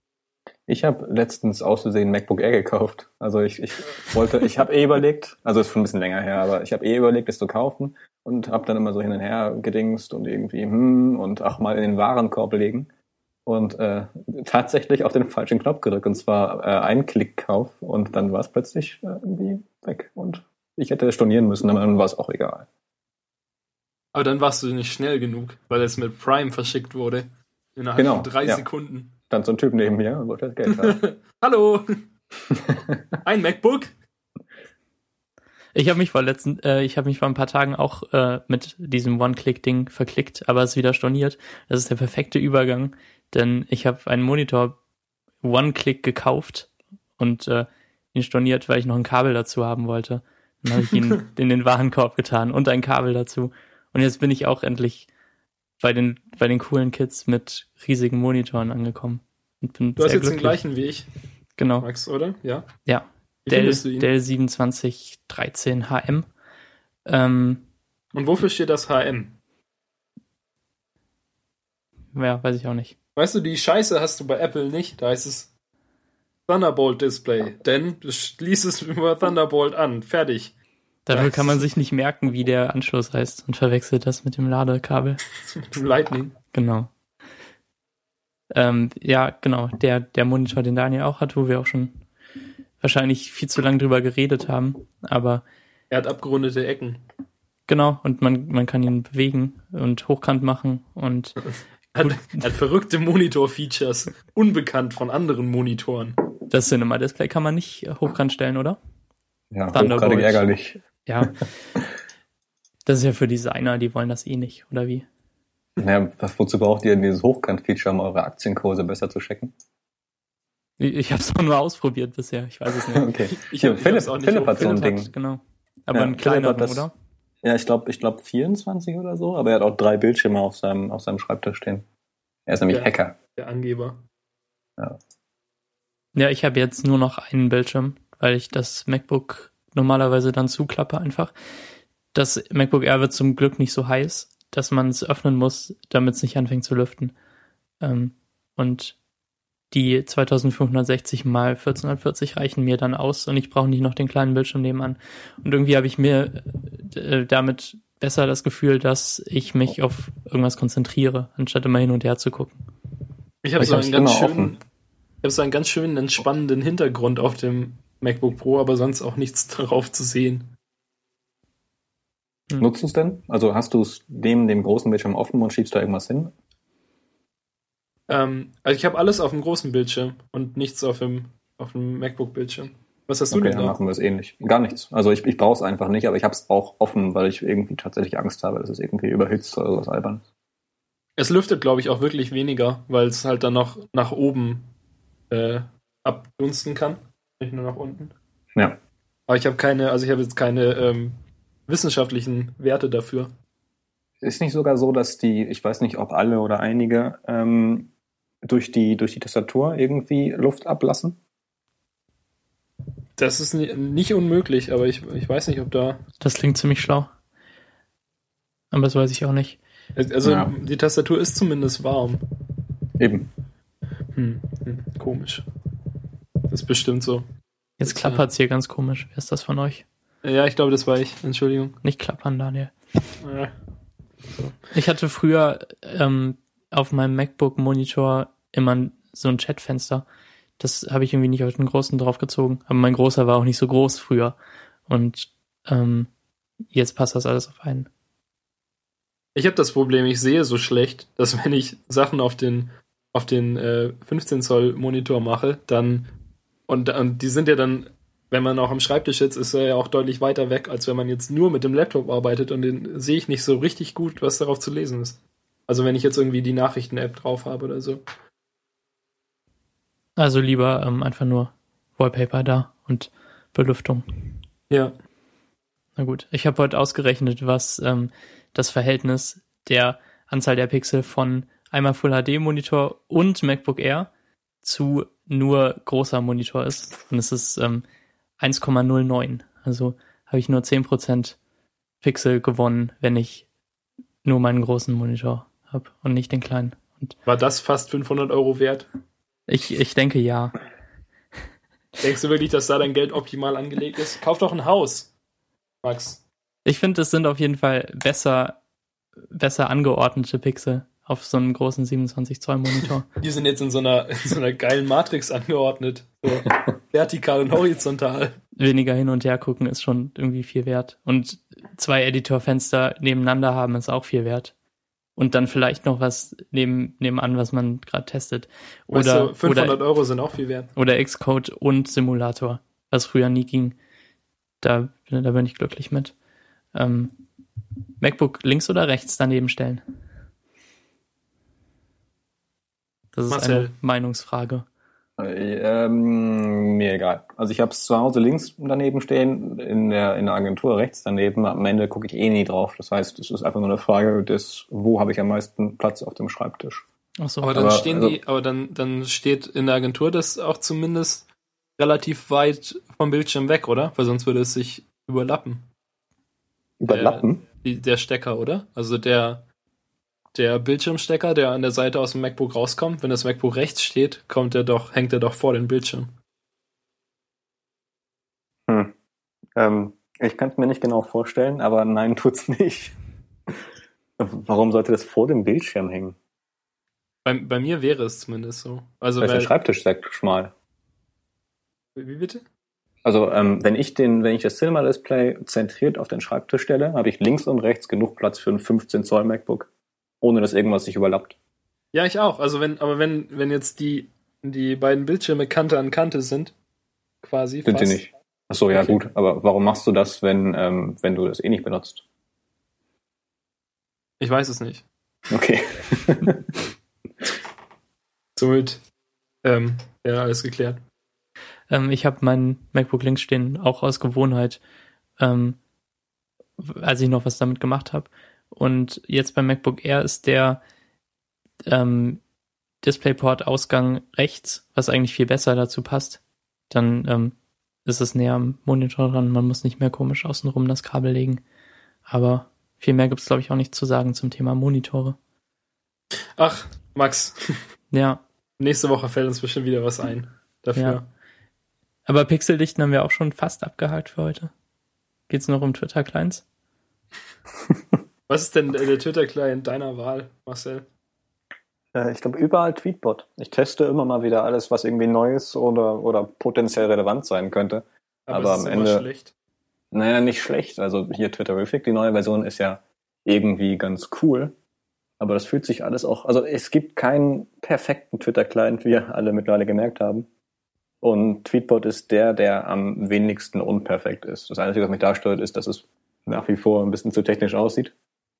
Ich habe letztens auszusehen MacBook Air gekauft. Also ich, ich wollte, ich habe eh überlegt, also ist schon ein bisschen länger her, aber ich habe eh überlegt, es zu kaufen und habe dann immer so hin und her gedingst und irgendwie hm und ach mal in den Warenkorb legen. und äh, tatsächlich auf den falschen Knopf gedrückt und zwar äh, ein Klickkauf und dann war es plötzlich äh, irgendwie weg und ich hätte stornieren müssen, aber dann war es auch egal. Aber dann warst du nicht schnell genug, weil es mit Prime verschickt wurde. Innerhalb Genau, von drei ja. Sekunden. Dann so ein Typ neben mir und wollte das Geld haben. Hallo! Ein MacBook? Ich habe mich vor letzten, äh, ich habe mich vor ein paar Tagen auch äh, mit diesem One-Click-Ding verklickt, aber es ist wieder storniert. Das ist der perfekte Übergang, denn ich habe einen Monitor One-Click gekauft und äh, ihn storniert, weil ich noch ein Kabel dazu haben wollte. Dann habe ich ihn in den Warenkorb getan und ein Kabel dazu. Und jetzt bin ich auch endlich bei den bei den coolen Kids mit riesigen Monitoren angekommen und bin Du hast jetzt den glücklich. gleichen wie ich, Genau. Max, oder? Ja. Ja. Wie Dell? Dell 2713 HM. Ähm, Und wofür steht das HM? ja, weiß ich auch nicht. Weißt du, die Scheiße hast du bei Apple nicht. Da heißt es Thunderbolt Display. Denn du schließt es über Thunderbolt an. Fertig. Dafür kann man sich nicht merken, wie der Anschluss heißt und verwechselt das mit dem Ladekabel. Mit dem Lightning. Genau. Ähm, ja, genau. Der, der Monitor, den Daniel auch hat, wo wir auch schon wahrscheinlich viel zu lange drüber geredet haben. Aber Er hat abgerundete Ecken. genau, und man, man kann ihn bewegen und hochkant machen und Hat, hat verrückte Monitor-Features. Unbekannt von anderen Monitoren. das Cinema-Display kann man nicht hochkant stellen, oder? Ja, hochgradig ärgerlich. Ja. Das ist ja für Designer, die wollen das eh nicht, oder wie? Naja, was, wozu braucht ihr denn dieses Hochkant-Feature, um eure Aktienkurse besser zu checken? Ich, ich habe es auch nur ausprobiert bisher, ich weiß es nicht. Okay. Ich ich Philipp, auch nicht Philipp hat so ein Ding. hat, genau. Aber Ja, ein kleiner, oder? Ja, ich glaube, ich glaub 24 oder so, aber er hat auch drei Bildschirme auf seinem, auf seinem Schreibtisch stehen. Er ist nämlich Ja. Hacker. Der Angeber. Ja, ich habe jetzt nur noch einen Bildschirm, weil ich das MacBook normalerweise dann zuklappe einfach. Das MacBook Air wird zum Glück nicht so heiß, dass man es öffnen muss, damit es nicht anfängt zu lüften. Ähm, und die 2560 mal 1440 reichen mir dann aus und ich brauche nicht noch den kleinen Bildschirm nebenan. Und irgendwie habe ich mir äh, damit besser das Gefühl, dass ich mich auf irgendwas konzentriere, anstatt immer hin und her zu gucken. Ich habe so einen ganz immer schönen, offen. ich habe so einen ganz schönen entspannenden Hintergrund auf dem MacBook Pro, aber sonst auch nichts darauf zu sehen. Hm. Nutzt du es denn? Also hast du es neben dem großen Bildschirm offen und schiebst da irgendwas hin? Ähm, also ich habe alles auf dem großen Bildschirm und nichts auf dem, auf dem MacBook-Bildschirm. Was hast du Okay, denn dann da? machen wir es ähnlich. Gar nichts. Also ich, ich brauche es einfach nicht, aber ich habe es auch offen, weil ich irgendwie tatsächlich Angst habe, dass es irgendwie überhitzt oder sowas albern. Es lüftet, glaube ich, auch wirklich weniger, weil es halt dann noch nach oben äh, abdunsten kann. Nicht nur nach unten. Ja. Aber ich habe keine, also ich habe jetzt keine ähm, wissenschaftlichen Werte dafür. Ist nicht sogar so, dass die, ich weiß nicht, ob alle oder einige, ähm, durch die, durch die Tastatur irgendwie Luft ablassen? Das ist ni- nicht unmöglich, aber ich, ich weiß nicht, ob da. Das klingt ziemlich schlau. Aber das weiß ich auch nicht. Also Ja. die Tastatur ist zumindest warm. Eben. Hm, hm, komisch. Das ist bestimmt so. Jetzt Das, klappert's hier ganz komisch. Wer ist das von euch? Ja, ich glaube, das war ich. Entschuldigung. Nicht klappern, Daniel. Ich hatte früher ähm, auf meinem MacBook-Monitor immer so ein Chatfenster. Das habe ich irgendwie nicht auf den großen draufgezogen. Aber mein großer war auch nicht so groß früher. Und ähm, jetzt passt das alles auf einen. Ich habe das Problem, ich sehe so schlecht, dass wenn ich Sachen auf den auf den äh, 15 Zoll Monitor mache, dann und, und die sind ja dann, wenn man auch am Schreibtisch sitzt, ist er ja auch deutlich weiter weg, als wenn man jetzt nur mit dem Laptop arbeitet und den sehe ich nicht so richtig gut, was darauf zu lesen ist. Also wenn ich jetzt irgendwie die Nachrichten-App drauf habe oder so. Also lieber ähm, einfach nur Wallpaper da und Belüftung. Ja. Na gut, ich habe heute ausgerechnet, was ähm, das Verhältnis der Anzahl der Pixel von einmal Full HD Monitor und MacBook Air zu nur großer Monitor ist. Und es ist ähm, 1,09. Also habe ich nur 10% Pixel gewonnen, wenn ich nur meinen großen Monitor habe und nicht den kleinen. Und War das fast 500 Euro wert? ich, ich denke ja. Denkst du wirklich, dass da dein Geld optimal angelegt ist? Kauf doch ein Haus, Max. Ich finde, es sind auf jeden Fall besser, besser angeordnete Pixel auf so einem großen 27 Zoll Monitor. Die sind jetzt in so einer, in so einer geilen Matrix angeordnet. So vertikal und horizontal. Weniger hin und her gucken ist schon irgendwie viel wert. Und zwei Editorfenster nebeneinander haben ist auch viel wert. Und dann vielleicht noch was neben, nebenan, was man gerade testet. Oder, weißt du, 500 oder, Euro sind auch viel wert. oder Xcode und Simulator, was früher nie ging. Da, da bin ich glücklich mit. Ähm, MacBook links oder rechts daneben stellen? Das ist Marcel. eine Meinungsfrage. Äh, Ähm, mir egal. Also ich habe es zu Hause links daneben stehen, in der, in der Agentur rechts daneben. Am Ende gucke ich eh nie drauf. Das heißt, es ist einfach nur eine Frage des, wo habe ich am meisten Platz auf dem Schreibtisch. Ach so. Aber dann Aber, stehen also- die, aber dann, dann steht in der Agentur das auch zumindest relativ weit vom Bildschirm weg, oder? Weil sonst würde es sich überlappen. Überlappen? Die, der Stecker, oder? Also der, der Bildschirmstecker, der an der Seite aus dem MacBook rauskommt, wenn das MacBook rechts steht, kommt er doch, hängt er doch vor den Bildschirm. Hm. Ähm, ich kann es mir nicht genau vorstellen, aber nein, tut's nicht. Warum sollte das vor dem Bildschirm hängen? Bei, bei mir wäre es zumindest so. Also Weil der Schreibtisch sehr schmal. wie bitte? Also ähm, wenn ich den, wenn ich das Cinema Display zentriert auf den Schreibtisch stelle, habe ich links und rechts genug Platz für ein 15 Zoll MacBook, ohne dass irgendwas sich überlappt. Ja, ich auch. Also wenn, aber wenn, wenn jetzt die, die beiden Bildschirme Kante an Kante sind, quasi. Sind sie fast. nicht? Ach so, ja Okay. gut. Aber warum machst du das, wenn ähm, wenn du das eh nicht benutzt? Ich weiß es nicht. Okay. Somit, ähm, ja, alles geklärt. Ähm, ich habe mein MacBook links stehen, auch aus Gewohnheit, ähm, als ich noch was damit gemacht habe. Und jetzt beim MacBook Air ist der ähm, DisplayPort-Ausgang rechts, was eigentlich viel besser dazu passt. Dann ähm, ist es näher am Monitor dran. Man muss nicht mehr komisch außenrum das Kabel legen. Aber viel mehr gibt's glaub glaube ich, auch nicht zu sagen zum Thema Monitore. Ach, Max, Ja, nächste Woche fällt uns bestimmt wieder was ein. Dafür. Ja. aber Pixeldichten haben wir auch schon fast abgehakt für heute. Geht's noch um Twitter-Clients? Was ist denn der, der Twitter-Client deiner Wahl, Marcel? Äh, ich glaube überall Tweetbot. Ich teste immer mal wieder alles, was irgendwie neu ist oder oder potenziell relevant sein könnte. Aber es am ist Ende- schlecht. Naja, nicht schlecht. Also hier Twitterific, die neue Version ist ja irgendwie ganz cool. Aber das fühlt sich alles auch, also es gibt keinen perfekten Twitter-Client, wie wir alle mittlerweile gemerkt haben. Und Tweetbot ist der, der am wenigsten unperfekt ist. Das Einzige, was mich da stört, ist, dass es nach wie vor ein bisschen zu technisch aussieht.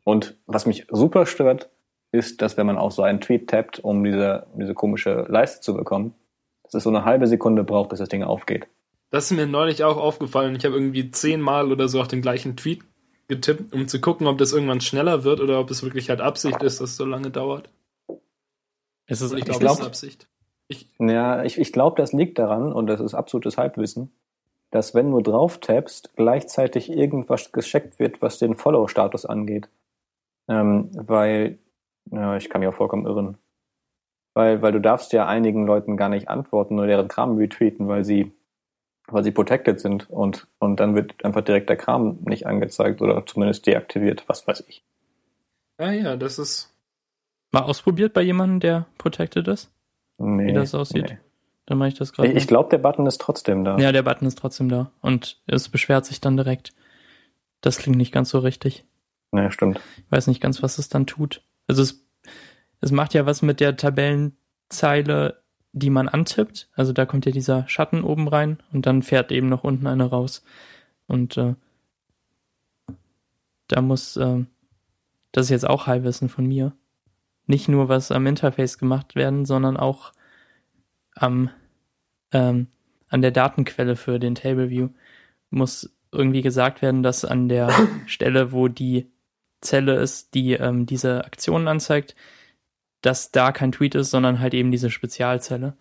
Und was mich super stört, ist, dass wenn man auf so einen Tweet tappt, um diese, diese komische Leiste zu bekommen, dass es so eine halbe Sekunde braucht, bis das Ding aufgeht. Das ist mir neulich auch aufgefallen. Ich habe irgendwie zehnmal oder so auf den gleichen Tweet getippt, um zu gucken, ob das irgendwann schneller wird oder ob es wirklich halt Absicht ist, dass es so lange dauert. Es ist, Und ich glaube, es glaub- ist Absicht. Ich, Ja, ich, ich glaube, das liegt daran, und das ist absolutes Halbwissen, dass wenn du drauf tappst, gleichzeitig irgendwas gescheckt wird, was den Follow-Status angeht. Ähm, weil, ja, ich kann mich auch vollkommen irren. Weil, weil du darfst ja einigen Leuten gar nicht antworten oder deren Kram retweeten, weil sie, weil sie protected sind und, und dann wird einfach direkt der Kram nicht angezeigt oder zumindest deaktiviert, was weiß ich. ah ja, das ist. mal ausprobiert bei jemandem, der protected ist? Nee, Wie das aussieht? nee. Dann mache ich das gerade. Ich, ich glaube, der Button ist trotzdem da. ja, der Button ist trotzdem da und es beschwert sich dann direkt. Das klingt nicht ganz so richtig. Nee, stimmt. Ich weiß nicht ganz, was es dann tut. Also es, es macht ja was mit der Tabellenzeile, die man antippt. Also da kommt ja dieser Schatten oben rein und dann fährt eben noch unten eine raus. Und äh, da muss, äh, das ist jetzt auch Halbwissen von mir, nicht nur was am Interface gemacht werden, sondern auch am, ähm, an der Datenquelle für den Table View muss irgendwie gesagt werden, dass an der Stelle, wo die Zelle ist, die ähm, diese Aktionen anzeigt, dass da kein Tweet ist, sondern halt eben diese Spezialzelle.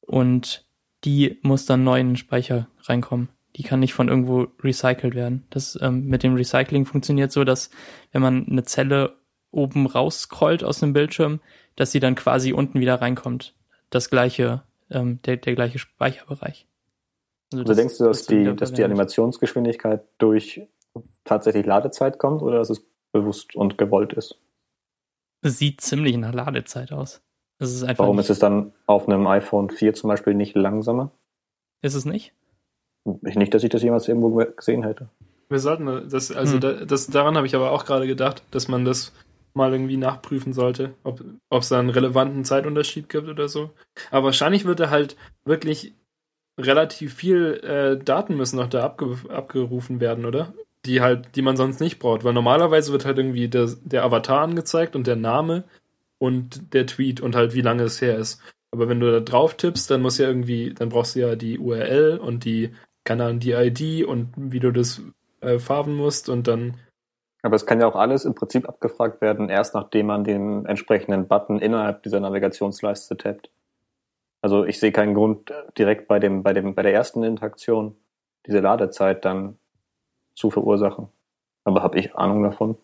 Und die muss dann neu in den Speicher reinkommen. Die kann nicht von irgendwo recycelt werden. Das ähm, mit dem Recycling funktioniert so, dass wenn man eine Zelle oben rausscrollt aus dem Bildschirm, dass sie dann quasi unten wieder reinkommt. Das gleiche, ähm, der, der gleiche Speicherbereich. Also das denkst du, dass ist dann die, wieder dass die verwendet. sieht ziemlich nach Ladezeit aus. Ist einfach Warum nicht, ist es dann auf einem iPhone 4 zum Beispiel nicht langsamer? ist es nicht? Ich nicht, dass ich das jemals irgendwo gesehen hätte. Wir sollten das, also Hm. da, das, daran habe ich aber auch gerade gedacht, dass man das mal irgendwie nachprüfen sollte, ob ob es da einen relevanten Zeitunterschied gibt oder so. Aber wahrscheinlich wird da halt wirklich relativ viel äh, Daten müssen noch da abge abgerufen werden, oder? Die halt, die man sonst nicht braucht, weil normalerweise wird halt irgendwie der, der Avatar angezeigt und der Name und der Tweet und halt wie lange es her ist. Aber wenn du da drauf tippst, dann muss ja irgendwie, dann brauchst du ja die URL und die, keine Ahnung, die ID und wie du das äh, farben musst und dann Aber es kann ja auch alles im Prinzip abgefragt werden, erst nachdem man den entsprechenden Button innerhalb dieser Navigationsleiste tappt. Also ich sehe keinen Grund, äh, direkt bei dem, bei dem, bei der ersten Interaktion diese Ladezeit dann zu verursachen. Aber habe ich Ahnung davon?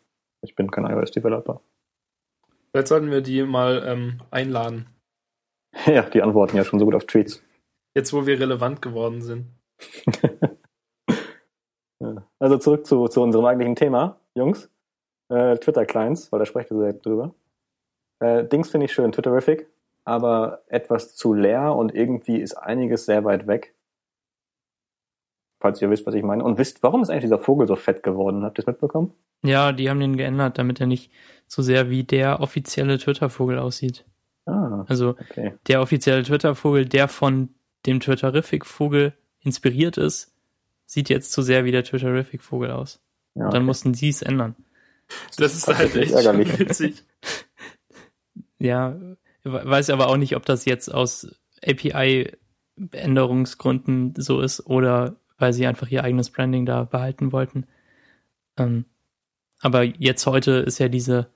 Ich bin kein iOS-Developer. vielleicht sollten wir die mal ähm, einladen. Ja, die antworten ja schon so gut auf Tweets. Jetzt, wo wir relevant geworden sind. Ja. Also zurück zu, zu unserem eigentlichen Thema, Jungs. Äh, Twitter-Clients, weil da sprecht ihr selbst drüber. Äh, Dings finde ich schön, Twitterific, aber etwas zu leer und irgendwie ist einiges sehr weit weg. Falls ihr wisst, was ich meine. Und wisst, warum ist eigentlich dieser Vogel so fett geworden? Habt ihr es mitbekommen? Ja, die haben den geändert, damit er nicht so sehr wie der offizielle Twitter-Vogel aussieht. Ah, Also okay. der offizielle Twitter-Vogel, der von dem Twitterific-Vogel inspiriert ist, sieht jetzt zu sehr wie der Twitterific-Vogel aus. Ja, Und dann okay. mussten sie es ändern. Das ist Das halt echt ärgerlich. witzig. Ja, we- weiß aber auch nicht, ob das jetzt aus API-Änderungsgründen so ist oder weil sie einfach ihr eigenes Branding da behalten wollten. Ähm, aber jetzt heute ist ja diese,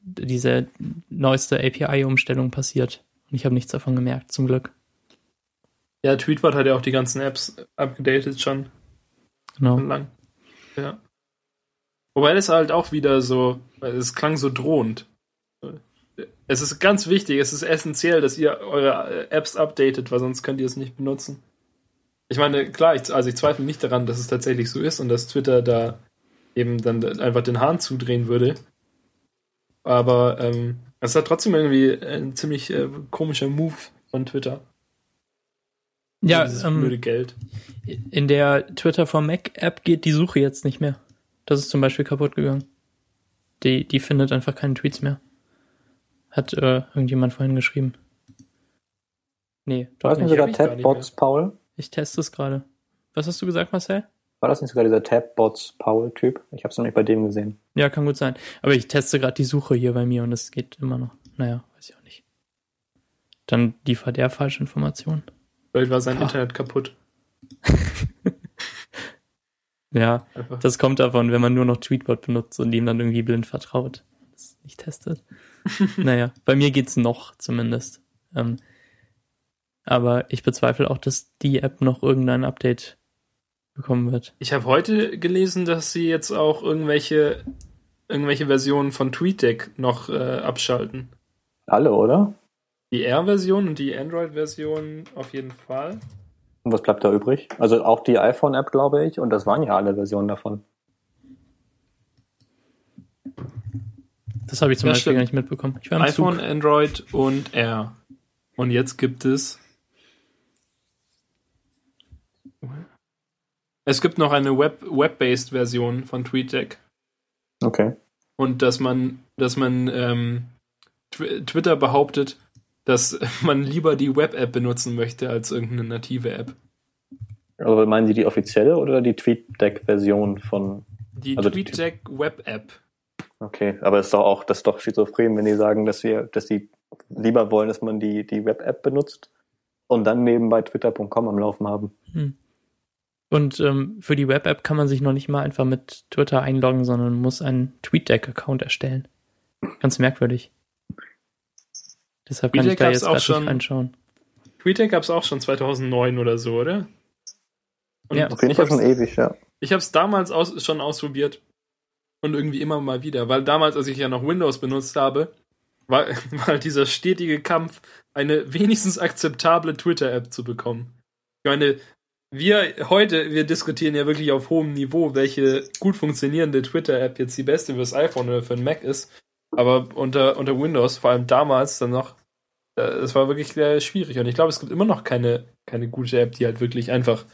diese neueste API-Umstellung passiert. Und ich habe nichts davon gemerkt, zum Glück. Ja, Tweetbot hat ja auch die ganzen Apps abgedatet schon Genau. lang. Ja. Wobei das halt auch wieder so, weil es klang so drohend. Es ist ganz wichtig, es ist essentiell, dass ihr eure Apps updatet, weil sonst könnt ihr es nicht benutzen. Ich meine, klar, ich, also ich zweifle nicht daran, dass es tatsächlich so ist und dass Twitter da eben dann einfach den Hahn zudrehen würde. Aber ähm, es hat trotzdem irgendwie ein ziemlich äh, komischer Move von Twitter. Ja, dieses ähm, blöde Geld. in der Twitter for Mac App geht die Suche jetzt nicht mehr. Das ist zum Beispiel kaputt gegangen. Die, die findet einfach keine Tweets mehr. Hat äh, irgendjemand vorhin geschrieben. Nee, War doch nicht nicht. sogar Tabbots Paul? Ich teste es gerade. Was hast du gesagt, Marcel? War das nicht sogar dieser Tabbots Paul-Typ? Ich habe es nämlich bei dem gesehen. Ja, kann gut sein. Aber ich teste gerade die Suche hier bei mir und es geht immer noch. Naja, weiß ich auch nicht. Dann liefert er falsche Informationen. Vielleicht war sein Boah. Internet kaputt. Ja, Einfach. das kommt davon, wenn man nur noch Tweetbot benutzt und ihm dann irgendwie blind vertraut. Das nicht testet. naja, bei mir geht's noch zumindest. Ähm, aber ich bezweifle auch, dass die App noch irgendein Update bekommen wird. Ich habe heute gelesen, dass sie jetzt auch irgendwelche, irgendwelche Versionen von TweetDeck noch äh, abschalten. Alle, oder? Die R-Version und die Android-Version auf jeden Fall. Und was bleibt da übrig? Also auch die iPhone-App, glaube ich, und das waren ja alle Versionen davon. Das habe ich zum Ja, Beispiel stimmt. gar nicht mitbekommen. Ich war im iPhone, Zug. Android und R. Und jetzt gibt es. Es gibt noch eine Web- Web-based Version von TweetDeck. Okay. Und dass man, dass man ähm, Tw Twitter behauptet, dass man lieber die Web-App benutzen möchte als irgendeine native App. Also meinen Sie die offizielle oder die TweetDeck-Version von Die Also die- TweetDeck Web-App. Okay, aber es ist doch auch, das ist doch schizophren, wenn die sagen, dass wir, dass die lieber wollen, dass man die, die Web-App benutzt und dann nebenbei twitter.com am Laufen haben. Hm. Und ähm, für die Web-App kann man sich noch nicht mal einfach mit Twitter einloggen, sondern muss einen TweetDeck-Account erstellen. Ganz merkwürdig. Deshalb kann ich TweetDeck da gab's jetzt auch schon- nicht reinschauen. TweetDeck gab es auch schon 2009 oder so, oder? Und Ja. Das finde ich ja schon ewig, ja. Ich habe es damals aus, schon ausprobiert und irgendwie immer mal wieder, weil damals, als ich ja noch Windows benutzt habe, war, war halt dieser stetige Kampf, eine wenigstens akzeptable Twitter-App zu bekommen. Ich meine, wir heute, wir diskutieren ja wirklich auf hohem Niveau, welche gut funktionierende Twitter-App jetzt die beste fürs iPhone oder für den Mac ist. Aber unter, unter Windows, vor allem damals dann noch, äh, es war wirklich sehr schwierig. Und ich glaube, es gibt immer noch keine, keine gute App, die halt wirklich einfach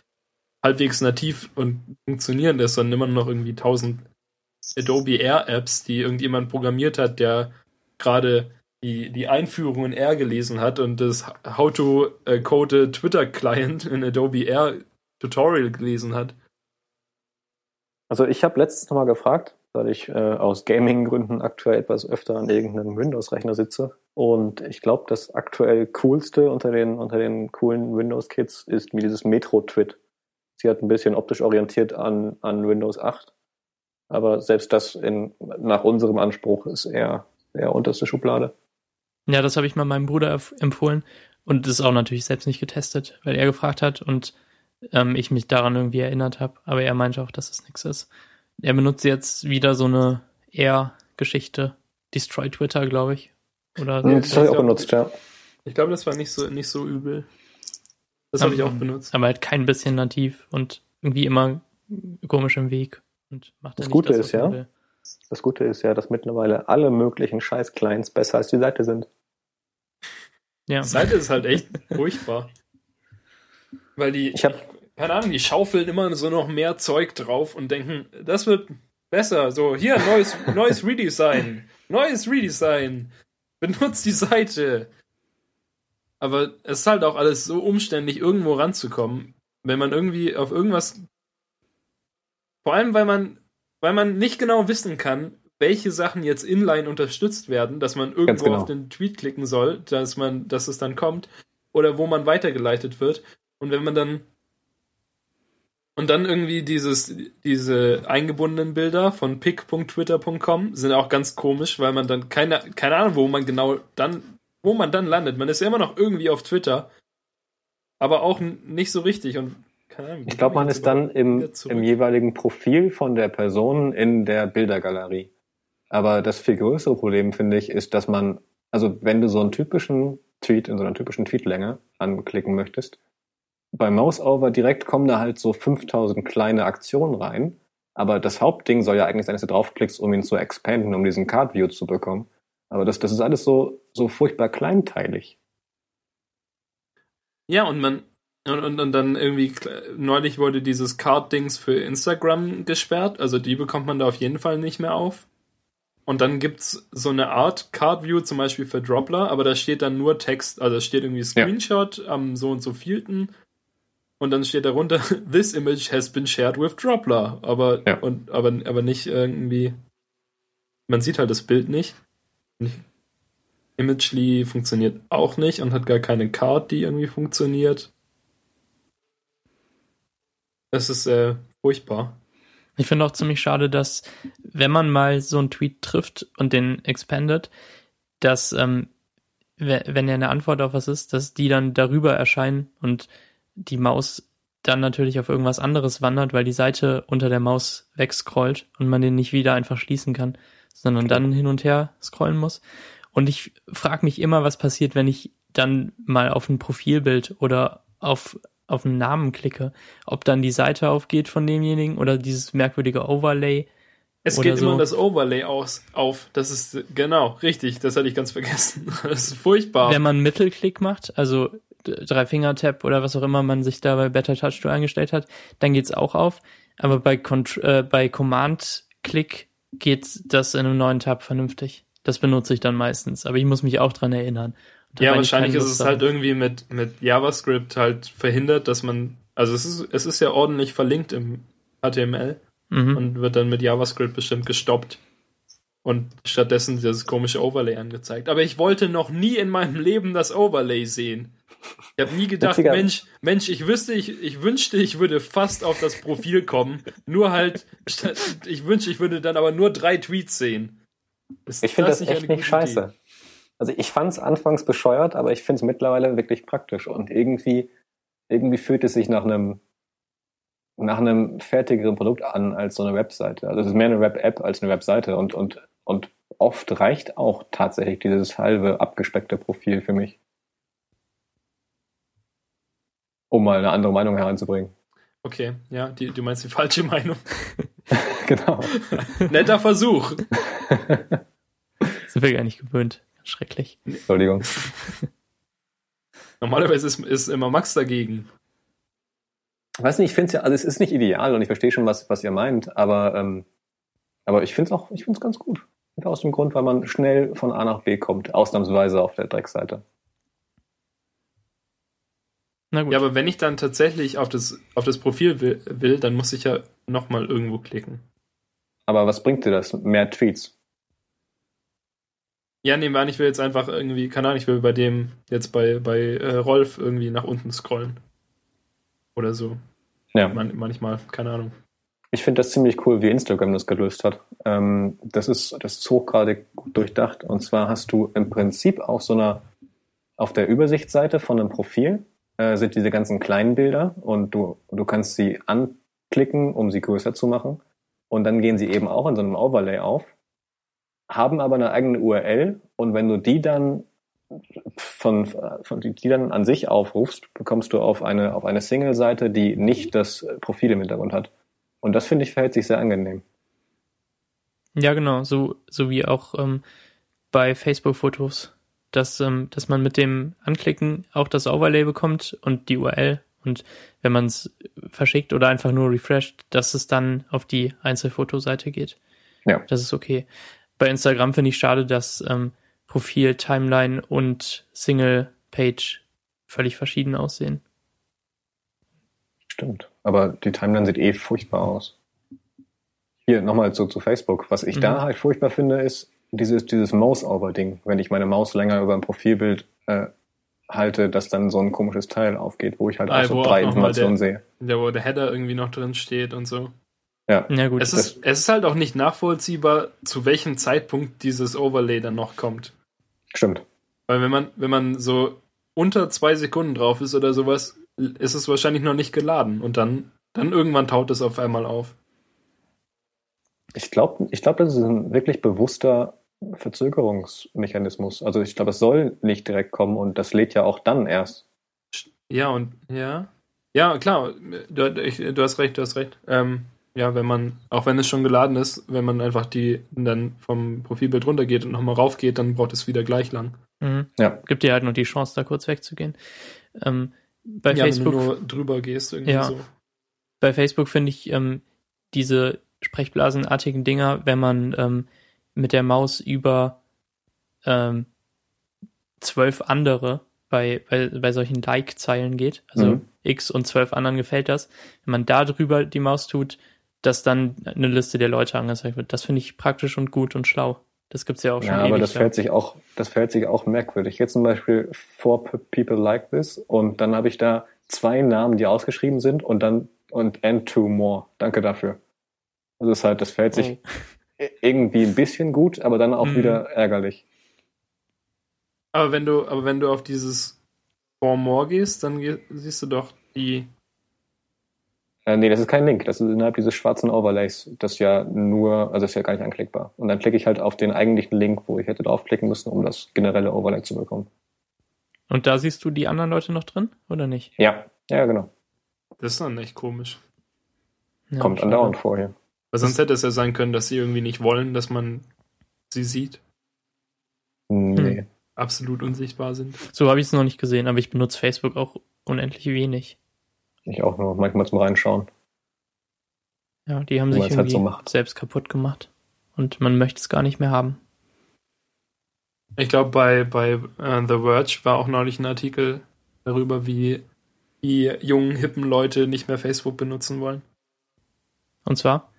halbwegs nativ und funktionierend ist, sondern immer noch irgendwie tausend Adobe Air Apps, die irgendjemand programmiert hat, der gerade die, die Einführung in R gelesen hat und das How to äh, Twitter Client in Adobe R Tutorial gelesen hat. Also ich habe letztens nochmal gefragt, weil ich äh, aus Gaming-Gründen aktuell etwas öfter an irgendeinem Windows-Rechner sitze. Und ich glaube, das aktuell coolste unter den, unter den coolen Windows-Kits ist mir dieses Metro-Twit. Sie hat ein bisschen optisch orientiert an, an Windows 8. Aber selbst das in, nach unserem Anspruch ist eher, eher unterste Schublade. Ja, das habe ich mal meinem Bruder empfohlen und das ist auch natürlich selbst nicht getestet, weil er gefragt hat und ähm, ich mich daran irgendwie erinnert habe. Aber er meinte auch, dass es nichts ist. Er benutzt jetzt wieder so eine Air-Geschichte. Destroy Twitter, glaube ich. Oder hm, das habe ich auch benutzt, ja. Ich glaube, das war nicht so, nicht so übel. Das habe ich auch benutzt. Aber halt kein bisschen nativ und irgendwie immer komisch im Weg. Und macht das Gute das, ist ja, will. das Gute ist ja, dass mittlerweile alle möglichen Scheiß-Clients besser als die Seite sind. Ja. Die Seite ist halt echt furchtbar. Weil die, ich hab, keine Ahnung, die schaufeln immer so noch mehr Zeug drauf und denken, das wird besser. So, hier, neues, neues Redesign. Neues Redesign. Benutzt die Seite. Aber es ist halt auch alles so umständlich, irgendwo ranzukommen, wenn man irgendwie auf irgendwas. Vor allem, weil man, weil man nicht genau wissen kann, welche Sachen jetzt inline unterstützt werden, dass man irgendwo genau. auf den Tweet klicken soll, dass man, dass es dann kommt, oder wo man weitergeleitet wird. Und wenn man dann und dann irgendwie dieses, diese eingebundenen Bilder von pic.twitter.com sind auch ganz komisch, weil man dann keine, keine Ahnung, wo man genau dann, wo man dann landet. Man ist ja immer noch irgendwie auf Twitter, aber auch nicht so richtig und keine Ahnung. Ich glaube, man ist dann im, im jeweiligen Profil von der Person in der Bildergalerie. Aber das viel größere Problem, finde ich, ist, dass man, also wenn du so einen typischen Tweet in so einer typischen Tweetlänge anklicken möchtest, bei Mouseover direkt kommen da halt so 5000 kleine Aktionen rein. Aber das Hauptding soll ja eigentlich sein, dass du draufklickst, um ihn zu expanden, um diesen Card View zu bekommen. Aber das, das ist alles so, so furchtbar kleinteilig. Ja, und man, und, und, und dann irgendwie, neulich wurde dieses Card-Dings für Instagram gesperrt. Also die bekommt man da auf jeden Fall nicht mehr auf. Und dann gibt's so eine Art Card View zum Beispiel für Dropler, aber da steht dann nur Text, also da steht irgendwie Screenshot ja. am so und so vielten und dann steht darunter, this image has been shared with Dropler. Aber, ja. und, aber, aber nicht irgendwie, man sieht halt das Bild nicht. Imagely funktioniert auch nicht und hat gar keine Card, die irgendwie funktioniert. Das ist äh, furchtbar. Ich finde auch ziemlich schade, dass wenn man mal so einen Tweet trifft und den expandet, dass ähm, wenn ja eine Antwort auf was ist, dass die dann darüber erscheinen und die Maus dann natürlich auf irgendwas anderes wandert, weil die Seite unter der Maus wegscrollt und man den nicht wieder einfach schließen kann, sondern dann hin und her scrollen muss. Und ich frage mich immer, was passiert, wenn ich dann mal auf ein Profilbild oder auf, auf einen Namen klicke, ob dann die Seite aufgeht von demjenigen oder dieses merkwürdige Overlay. Es geht so. immer das Overlay aus, auf. Das ist genau richtig. Das hatte ich ganz vergessen. Das ist furchtbar. Wenn man Mittelklick macht, also Drei-Finger-Tab oder was auch immer man sich da bei Better Touch Tool eingestellt hat, dann geht's auch auf. Aber bei, Cont äh, bei Command-Klick geht das in einem neuen Tab vernünftig. Das benutze ich dann meistens, aber ich muss mich auch dran erinnern. Ja, wahrscheinlich ist es halt irgendwie mit, mit JavaScript halt verhindert, dass man, also es ist, es ist ja ordentlich verlinkt im HTML mhm. und wird dann mit JavaScript bestimmt gestoppt und stattdessen dieses komische Overlay angezeigt. Aber ich wollte noch nie in meinem Leben das Overlay sehen. Ich habe nie gedacht, Witziger. Mensch, Mensch, ich wüsste, ich, ich wünschte, ich würde fast auf das Profil kommen. Nur halt, ich wünschte, ich würde dann aber nur drei Tweets sehen. Ist ich finde das, echt nicht scheiße. Idee? Also ich fand es anfangs bescheuert, aber ich finde es mittlerweile wirklich praktisch und irgendwie, irgendwie fühlt es sich nach einem nach einem fertigeren Produkt an als so eine Webseite. Also es ist mehr eine Web-App als eine Webseite und, und, und oft reicht auch tatsächlich dieses halbe abgespeckte Profil für mich um mal eine andere Meinung heranzubringen. Okay, ja, die, du meinst die falsche Meinung. genau. Netter Versuch. Sind wir gar nicht gewöhnt. Schrecklich. Entschuldigung. Normalerweise ist, ist immer Max dagegen. Weiß nicht, ich finde es ja, also es ist nicht ideal und ich verstehe schon, was, was ihr meint, aber, ähm, aber ich finde es auch, ich finde es ganz gut. Aus dem Grund, weil man schnell von A nach B kommt, ausnahmsweise auf der Dreckseite. Na gut. Ja, aber wenn ich dann tatsächlich auf das, auf das Profil will, will dann muss ich ja nochmal irgendwo klicken. Aber was bringt dir das? Mehr Tweets. Ja, nehmen wir an, ich will jetzt einfach irgendwie, keine Ahnung, ich will bei dem, jetzt bei, bei äh, Rolf irgendwie nach unten scrollen. Oder so. Ja. Man, manchmal, keine Ahnung. Ich finde das ziemlich cool, wie Instagram das gelöst hat. Ähm, das ist, das ist hochgradig gut durchdacht. Und zwar hast du im Prinzip auf so einer, auf der Übersichtsseite von einem Profil äh, sind diese ganzen kleinen Bilder und du, du kannst sie anklicken, um sie größer zu machen. Und dann gehen sie eben auch in so einem Overlay auf, haben aber eine eigene URL und wenn du die dann von, von die dann an sich aufrufst, bekommst du auf eine auf eine Single-Seite, die nicht das Profil im Hintergrund hat. Und das finde ich verhält sich sehr angenehm. Ja, genau, so, so wie auch ähm, bei Facebook-Fotos, dass, ähm, dass man mit dem Anklicken auch das Overlay bekommt und die URL und wenn man es verschickt oder einfach nur refresht, dass es dann auf die Einzelfotoseite geht. Ja. Das ist okay. Bei Instagram finde ich schade, dass ähm, Profil, Timeline und Single-Page völlig verschieden aussehen. Stimmt. Aber die Timeline sieht eh furchtbar aus. Hier nochmal zu, zu Facebook. Was ich Mhm. da halt furchtbar finde, ist dieses, dieses Mouse-Over-Ding. Wenn ich meine Maus länger über ein Profilbild äh, halte, dass dann so ein komisches Teil aufgeht, wo ich halt Ah, auch so wo auch drei Informationen sehe. Der, wo der Header irgendwie noch drin steht und so. Ja. Ja gut, Es ist, es ist halt auch nicht nachvollziehbar, zu welchem Zeitpunkt dieses Overlay dann noch kommt. Stimmt. Weil wenn man, wenn man so unter zwei Sekunden drauf ist oder sowas, ist es wahrscheinlich noch nicht geladen und dann, dann irgendwann taut es auf einmal auf. Ich glaube, ich glaub, das ist ein wirklich bewusster Verzögerungsmechanismus. Also ich glaube, es soll nicht direkt kommen und das lädt ja auch dann erst. Ja, und ja. Ja, klar, du, ich, du hast recht, du hast recht. Ähm, ja, wenn man, auch wenn es schon geladen ist, wenn man einfach die dann vom Profilbild runtergeht und nochmal raufgeht, dann braucht es wieder gleich lang. mhm. Ja. gibt dir halt noch die Chance, da kurz wegzugehen. Ähm, bei ja, Facebook wenn du nur drüber gehst, irgendwie Ja. so. bei Facebook finde ich ähm, diese sprechblasenartigen Dinger, wenn man ähm, mit der Maus über ähm, zwölf andere bei, bei, bei solchen Like-Zeilen geht, also Mhm. X und zwölf anderen gefällt das, wenn man da drüber die Maus tut, dass dann eine Liste der Leute angezeigt wird. Das finde ich praktisch und gut und schlau. Das gibt's ja auch schon Ja, aber das verhält sich auch, das verhält sich auch merkwürdig. Jetzt zum Beispiel Four People Like This und dann habe ich da zwei Namen, die ausgeschrieben sind und dann und and two more. Danke dafür. Also es ist halt, das verhält sich Oh. Irgendwie ein bisschen gut, aber dann auch Mhm. wieder ärgerlich. Aber wenn du, aber wenn du auf dieses For More gehst, dann ge siehst du doch die. Äh, nee, das ist kein Link. Das ist innerhalb dieses schwarzen Overlays. Das ja nur, also das ist ja gar nicht anklickbar. Und dann klicke ich halt auf den eigentlichen Link, wo ich hätte draufklicken müssen, um das generelle Overlay zu bekommen. Und da siehst du die anderen Leute noch drin, oder nicht? Ja, ja, genau. Das ist dann echt komisch. Ja, Kommt andauernd vor hier. Weil sonst hätte es ja sein können, dass sie irgendwie nicht wollen, dass man sie sieht, Nee. absolut unsichtbar sind. So habe ich es noch nicht gesehen, aber ich benutze Facebook auch unendlich wenig. Ich auch nur manchmal zum Reinschauen. Ja, die haben sich man's halt irgendwie so macht. selbst kaputt gemacht. Und man möchte es gar nicht mehr haben. Ich glaube, bei, bei äh, The Verge war auch neulich ein Artikel darüber, wie die jungen, hippen Leute nicht mehr Facebook benutzen wollen. Und zwar?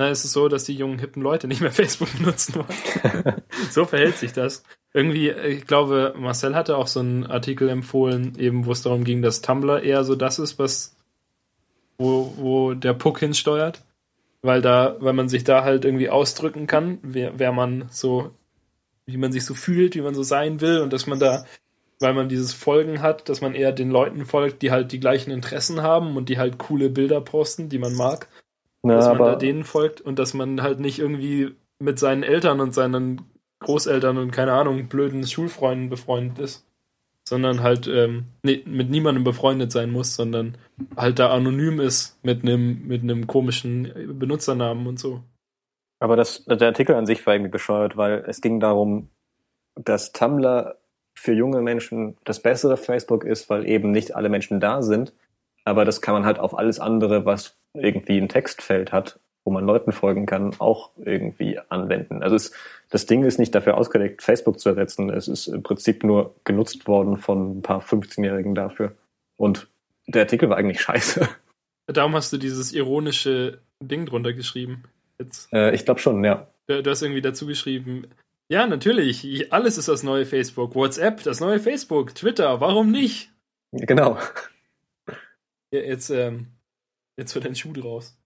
Na, es ist so, dass die jungen, hippen Leute nicht mehr Facebook benutzen wollen. so verhält sich das. Irgendwie, ich glaube, Marcel hatte auch so einen Artikel empfohlen, eben wo es darum ging, dass Tumblr eher so das ist, was wo, wo der Puck hinsteuert. Weil da, weil man sich da halt irgendwie ausdrücken kann, wer, wer man so, wie man sich so fühlt, wie man so sein will und dass man da, weil man dieses Folgen hat, dass man eher den Leuten folgt, die halt die gleichen Interessen haben und die halt coole Bilder posten, die man mag Na, dass man da denen folgt und dass man halt nicht irgendwie mit seinen Eltern und seinen Großeltern und keine Ahnung, blöden Schulfreunden befreundet ist, sondern halt ähm, nee, mit niemandem befreundet sein muss, sondern halt da anonym ist mit einem mit einem komischen Benutzernamen und so. Aber das, der Artikel an sich war irgendwie bescheuert, weil es ging darum, dass Tumblr für junge Menschen das bessere Facebook ist, weil eben nicht alle Menschen da sind. Aber das kann man halt auf alles andere, was irgendwie ein Textfeld hat, wo man Leuten folgen kann, auch irgendwie anwenden. Also es, das Ding ist nicht dafür ausgelegt, Facebook zu ersetzen. Es ist im Prinzip nur genutzt worden von ein paar 15-Jährigen dafür. Und der Artikel war eigentlich scheiße. Darum hast du dieses ironische Ding drunter geschrieben. Jetzt. Äh, ich glaube schon, ja. Du, du hast irgendwie dazu geschrieben, ja, natürlich, alles ist das neue Facebook. WhatsApp, das neue Facebook. Twitter, warum nicht? Genau. Ja, jetzt, ähm, jetzt wird ein Schuh draus.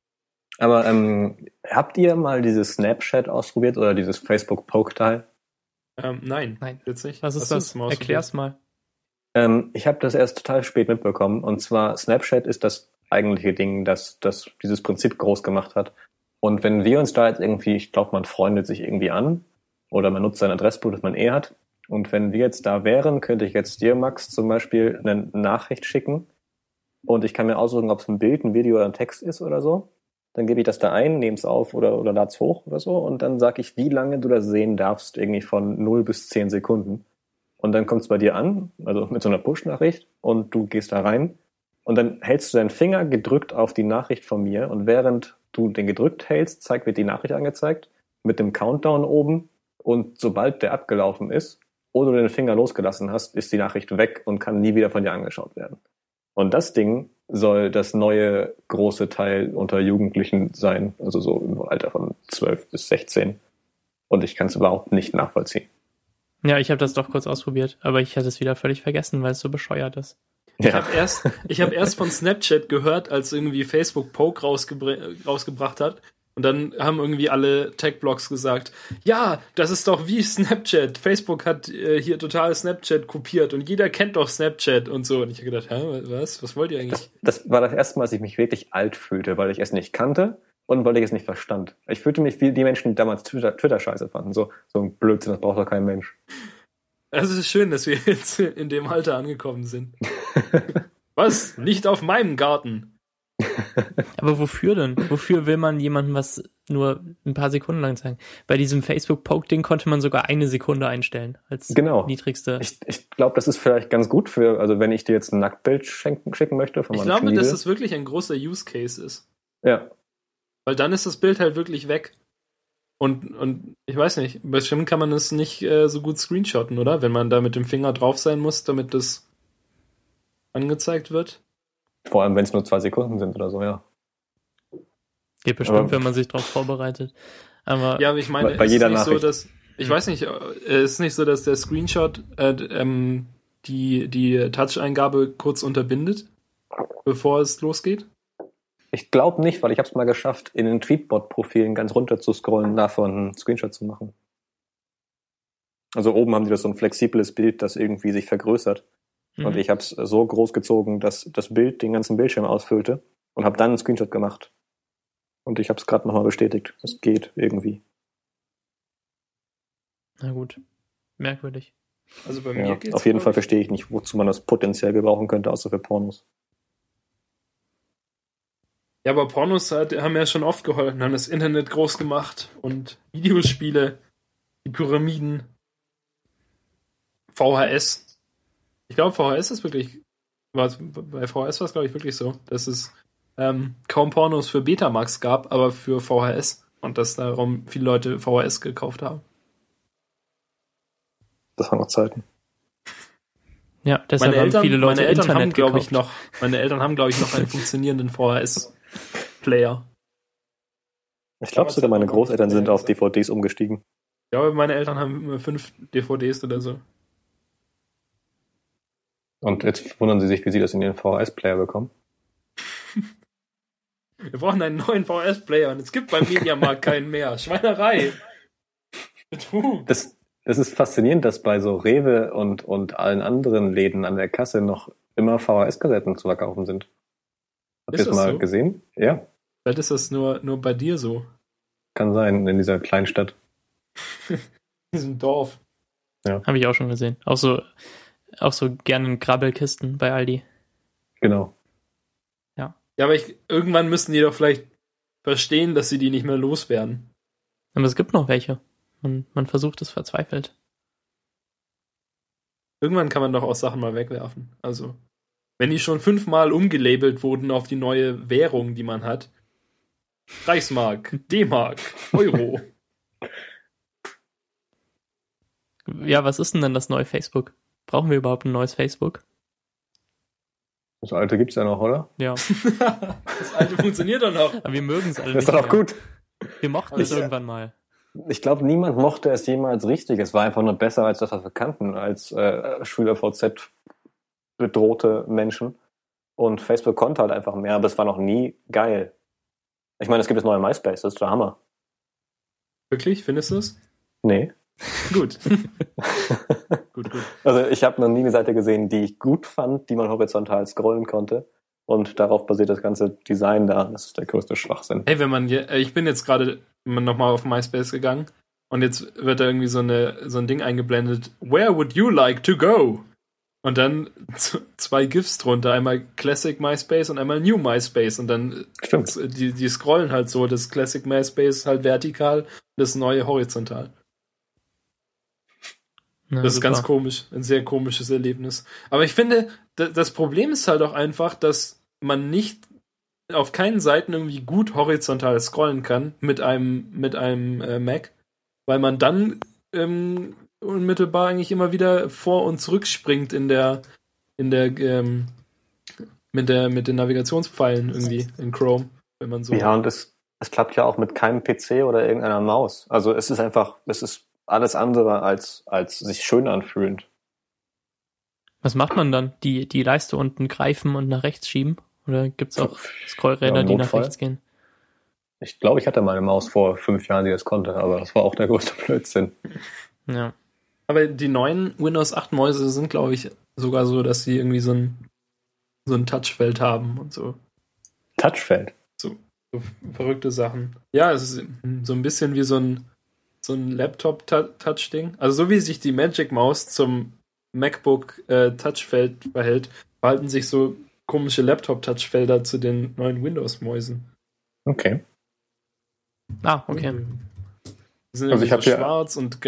Aber ähm, habt ihr mal dieses Snapchat ausprobiert oder dieses Facebook Poke-Teil? Ähm, nein, Nein. nicht. Was ist Hast das? mal Erklär's mal. Ähm, ich habe das erst total spät mitbekommen. Und zwar Snapchat ist das eigentliche Ding, das, das dieses Prinzip groß gemacht hat. Und wenn wir uns da jetzt irgendwie, ich glaube, man freundet sich irgendwie an oder man nutzt sein Adressbuch, das man eh hat. Und wenn wir jetzt da wären, könnte ich jetzt dir, Max, zum Beispiel eine Nachricht schicken. Und ich kann mir aussuchen, ob es ein Bild, ein Video oder ein Text ist oder so. Dann gebe ich das da ein, nehme es auf oder, oder lade es hoch oder so. Und dann sage ich, wie lange du das sehen darfst, irgendwie von 0 bis 10 Sekunden. Und dann kommt es bei dir an, also mit so einer Push-Nachricht, und du gehst da rein. Und dann hältst du deinen Finger gedrückt auf die Nachricht von mir. Und während du den gedrückt hältst, zeigt, wird die Nachricht angezeigt mit dem Countdown oben. Und sobald der abgelaufen ist oder du den Finger losgelassen hast, ist die Nachricht weg und kann nie wieder von dir angeschaut werden. Und das Ding soll das neue große Teil unter Jugendlichen sein, also so im Alter von 12 bis 16. Und ich kann es überhaupt nicht nachvollziehen. Ja, ich habe das doch kurz ausprobiert, aber ich hatte es wieder völlig vergessen, weil es so bescheuert ist. Ich habe erst, ich hab erst von Snapchat gehört, als irgendwie Facebook Poke rausgebr rausgebracht hat. Und dann haben irgendwie alle Tech-Blogs gesagt, ja, das ist doch wie Snapchat. Facebook hat äh, hier total Snapchat kopiert und jeder kennt doch Snapchat und so. Und ich habe gedacht, hä, was? Was wollt ihr eigentlich? Das, das war das erste Mal, dass ich mich wirklich alt fühlte, weil ich es nicht kannte und weil ich es nicht verstand. Ich fühlte mich wie die Menschen, die damals Twitter, Twitter scheiße fanden. So, so ein Blödsinn, das braucht doch kein Mensch. Also es ist schön, dass wir jetzt in dem Alter angekommen sind. was? Nicht auf meinem Garten. Aber wofür denn? Wofür will man jemandem was nur ein paar Sekunden lang zeigen? Bei diesem Facebook-Poke-Ding konnte man sogar eine Sekunde einstellen als Genau. niedrigste. Ich, ich glaube, das ist vielleicht ganz gut für, also wenn ich dir jetzt ein Nacktbild schenken, schicken möchte von Ich glaube, dass das wirklich ein großer Use Case ist. ja, Weil dann ist das Bild halt wirklich weg. Und, und ich weiß nicht, bestimmt kann man es nicht äh, so gut screenshotten, oder? Wenn man da mit dem Finger drauf sein muss, damit das angezeigt wird. Vor allem, wenn es nur zwei Sekunden sind oder so, ja. Geht bestimmt, Aber- wenn man sich darauf vorbereitet. Aber Ja, aber ich meine, Bei- bei es jeder ist nicht so, dass. Ich weiß nicht, äh, es ist nicht so, dass der Screenshot äh, ähm, die, die Touch-Eingabe kurz unterbindet, bevor es losgeht. Ich glaube nicht, weil ich habe es mal geschafft, in den Tweetbot-Profilen ganz runter zu scrollen, davon einen Screenshot zu machen. Also oben haben die das so ein flexibles Bild, das irgendwie sich vergrößert. Mhm. Und ich habe es so groß gezogen, dass das Bild den ganzen Bildschirm ausfüllte und habe dann einen Screenshot gemacht. Und ich habe es gerade nochmal bestätigt. Es geht irgendwie. na gut. Merkwürdig. Also bei mir Ja, geht's. auf jeden Fall verstehe ich nicht, wozu man das potenziell gebrauchen könnte, außer für Pornos. Ja, aber Pornos hat, haben ja schon oft geholfen, haben das Internet groß gemacht und Videospiele, die Pyramiden, VHS. Ich glaube, VHS ist wirklich, war, bei VHS war es, glaube ich, wirklich so, dass es ähm, kaum Pornos für Betamax gab, aber für VHS und dass darum viele Leute VHS gekauft haben. Das waren noch Zeiten. Ja, deshalb Meine haben Eltern, viele Leute meine Eltern Internet haben, glaube ich, noch, meine Eltern haben, glaube ich, noch einen funktionierenden VHS-Player. Ich glaube sogar, meine Großeltern sind auf DVDs umgestiegen. Ich glaube, meine Eltern haben immer fünf DVDs oder so. Und jetzt wundern sie sich, wie sie das in ihren VHS-Player bekommen. Wir brauchen einen neuen VHS-Player und es gibt beim Mediamarkt keinen mehr. Schweinerei. Betrug. Das, das ist faszinierend, dass bei so Rewe und, und allen anderen Läden an der Kasse noch immer VHS-Kassetten zu verkaufen sind. Habt ihr das das mal so? gesehen? Ja, Vielleicht ist das nur, nur bei dir so. kann sein, in dieser kleinen Stadt. In diesem Dorf. Habe ich auch schon gesehen. Auch so, auch so gerne in Grabbelkisten bei Aldi. Genau. Ja, aber ich, irgendwann müssen die doch vielleicht verstehen, dass sie die nicht mehr loswerden. Aber es gibt noch welche. Und man versucht es verzweifelt. Irgendwann kann man doch auch Sachen mal wegwerfen. Also, wenn die schon fünfmal umgelabelt wurden auf die neue Währung, die man hat. Reichsmark, D-Mark, Euro. Ja, was ist denn denn das neue Facebook? Brauchen wir überhaupt ein neues Facebook? Das alte gibt's ja noch, oder? Ja. das alte funktioniert doch noch. Aber wir mögen es alle Das ist nicht doch auch mehr. gut. Wir mochten es ich- irgendwann mal. Ich glaube, niemand mochte es jemals richtig. Es war einfach nur besser als das, was wir kannten, als äh, Schüler-VZ bedrohte Menschen. Und Facebook konnte halt einfach mehr, aber es war noch nie geil. Ich meine, es gibt das neue MySpace, das ist der Hammer. Wirklich? Findest du es? Nee. Gut. gut, gut. Also ich habe noch nie eine Seite gesehen, die ich gut fand, die man horizontal scrollen konnte. Und darauf basiert das ganze Design da. Das ist der größte Schwachsinn. Hey, wenn man, je- äh, ich bin jetzt gerade nochmal auf MySpace gegangen und jetzt wird da irgendwie so, eine, so ein Ding eingeblendet. Where would you like to go? Und dann zwei GIFs drunter, einmal Classic MySpace und einmal New MySpace. Und dann Stimmt. äh, die, die scrollen halt so, das Classic MySpace halt vertikal das neue horizontal. Na, Das ist super. ganz komisch, ein sehr komisches Erlebnis. Aber ich finde, da- das Problem ist halt auch einfach, dass man nicht auf keinen Seiten irgendwie gut horizontal scrollen kann mit einem, mit einem äh, Mac, weil man dann ähm, unmittelbar eigentlich immer wieder vor und zurück springt in der, in der, ähm, mit der, mit den Navigationspfeilen irgendwie in Chrome, wenn man so. Ja, und es, es klappt ja auch mit keinem PC oder irgendeiner Maus. Also es ist einfach, es ist alles andere als, als sich schön anfühlend. Was macht man dann? Die, die Leiste unten greifen und nach rechts schieben? Oder gibt's auch Ja, Scrollräder, im die nach rechts gehen? Ich glaube, ich hatte mal eine Maus vor fünf Jahren, die das konnte, aber das war auch der größte Blödsinn. Ja. Aber die neuen Windows 8 Mäuse sind, glaube ich, sogar so, dass sie irgendwie so ein, so ein Touchfeld haben und so. Touchfeld. so verrückte Sachen. Ja, es ist so ein bisschen wie so ein, so ein Laptop-Touch-Ding. Also so wie sich die Magic Maus zum MacBook äh, Touchfeld verhält, verhalten sich so komische Laptop-Touchfelder zu den neuen Windows-Mäusen. Okay. Ah, okay. Die sind Also ich hab so schwarz und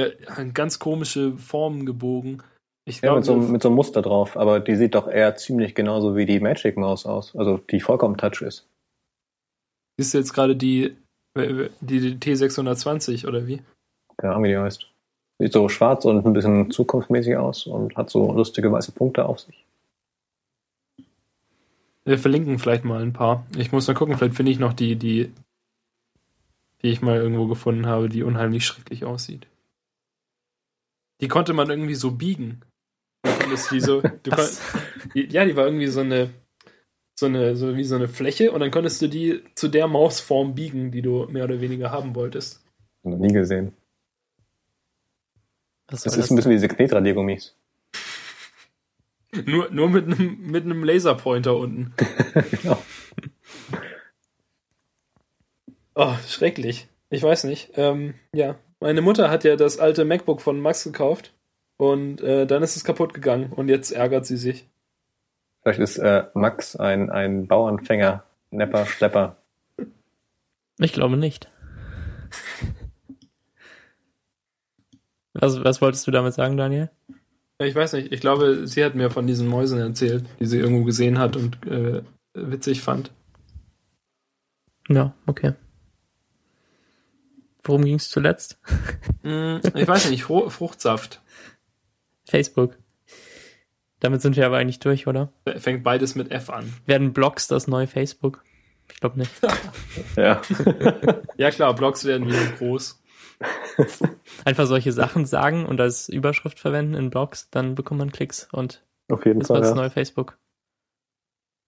ganz komische Formen gebogen. Ich Ja, mit so, mit so einem Muster drauf, aber die sieht doch eher ziemlich genauso wie die Magic Maus aus, also die vollkommen Touch ist. ist jetzt gerade die, die, die T620 oder wie? Keine Ahnung, wie die heißt. Sieht so schwarz und ein bisschen zukunftsmäßig aus und hat so lustige weiße Punkte auf sich. Wir verlinken vielleicht mal ein paar. Ich muss mal gucken, vielleicht finde ich noch die, die, die ich mal irgendwo gefunden habe, die unheimlich schrecklich aussieht. Die konnte man irgendwie so biegen. Die so, du kon, Was? die, ja, die war irgendwie so eine, so eine, so wie so eine Fläche und dann konntest du die zu der Mausform biegen, die du mehr oder weniger haben wolltest. Noch nie gesehen. Was Das ist ein bisschen wie diese Knetradiergummis. Nur, nur mit einem, mit einem Laserpointer unten. genau. Oh, schrecklich. Ich weiß nicht. Ähm, ja, meine Mutter hat ja das alte MacBook von Max gekauft und äh, dann ist es kaputt gegangen und jetzt ärgert sie sich. Vielleicht ist äh, Max ein, ein Bauernfänger, Nepper, Schlepper. Ich glaube nicht. Was, was wolltest du damit sagen, Daniel? Ich weiß nicht. Ich glaube, sie hat mir von diesen Mäusen erzählt, die sie irgendwo gesehen hat und äh, witzig fand. Ja, okay. Worum ging es zuletzt? Hm, ich weiß nicht. Fru Fruchtsaft. Facebook. Damit sind wir aber eigentlich durch, oder? Fängt beides mit F an. Werden Blogs das neue Facebook? Ich glaube nicht. Ja. Ja klar, Blogs werden wieder groß. Einfach solche Sachen sagen und als Überschrift verwenden in Blogs, dann bekommt man Klicks und Auf jeden das war Fall. das Ja. neue Facebook.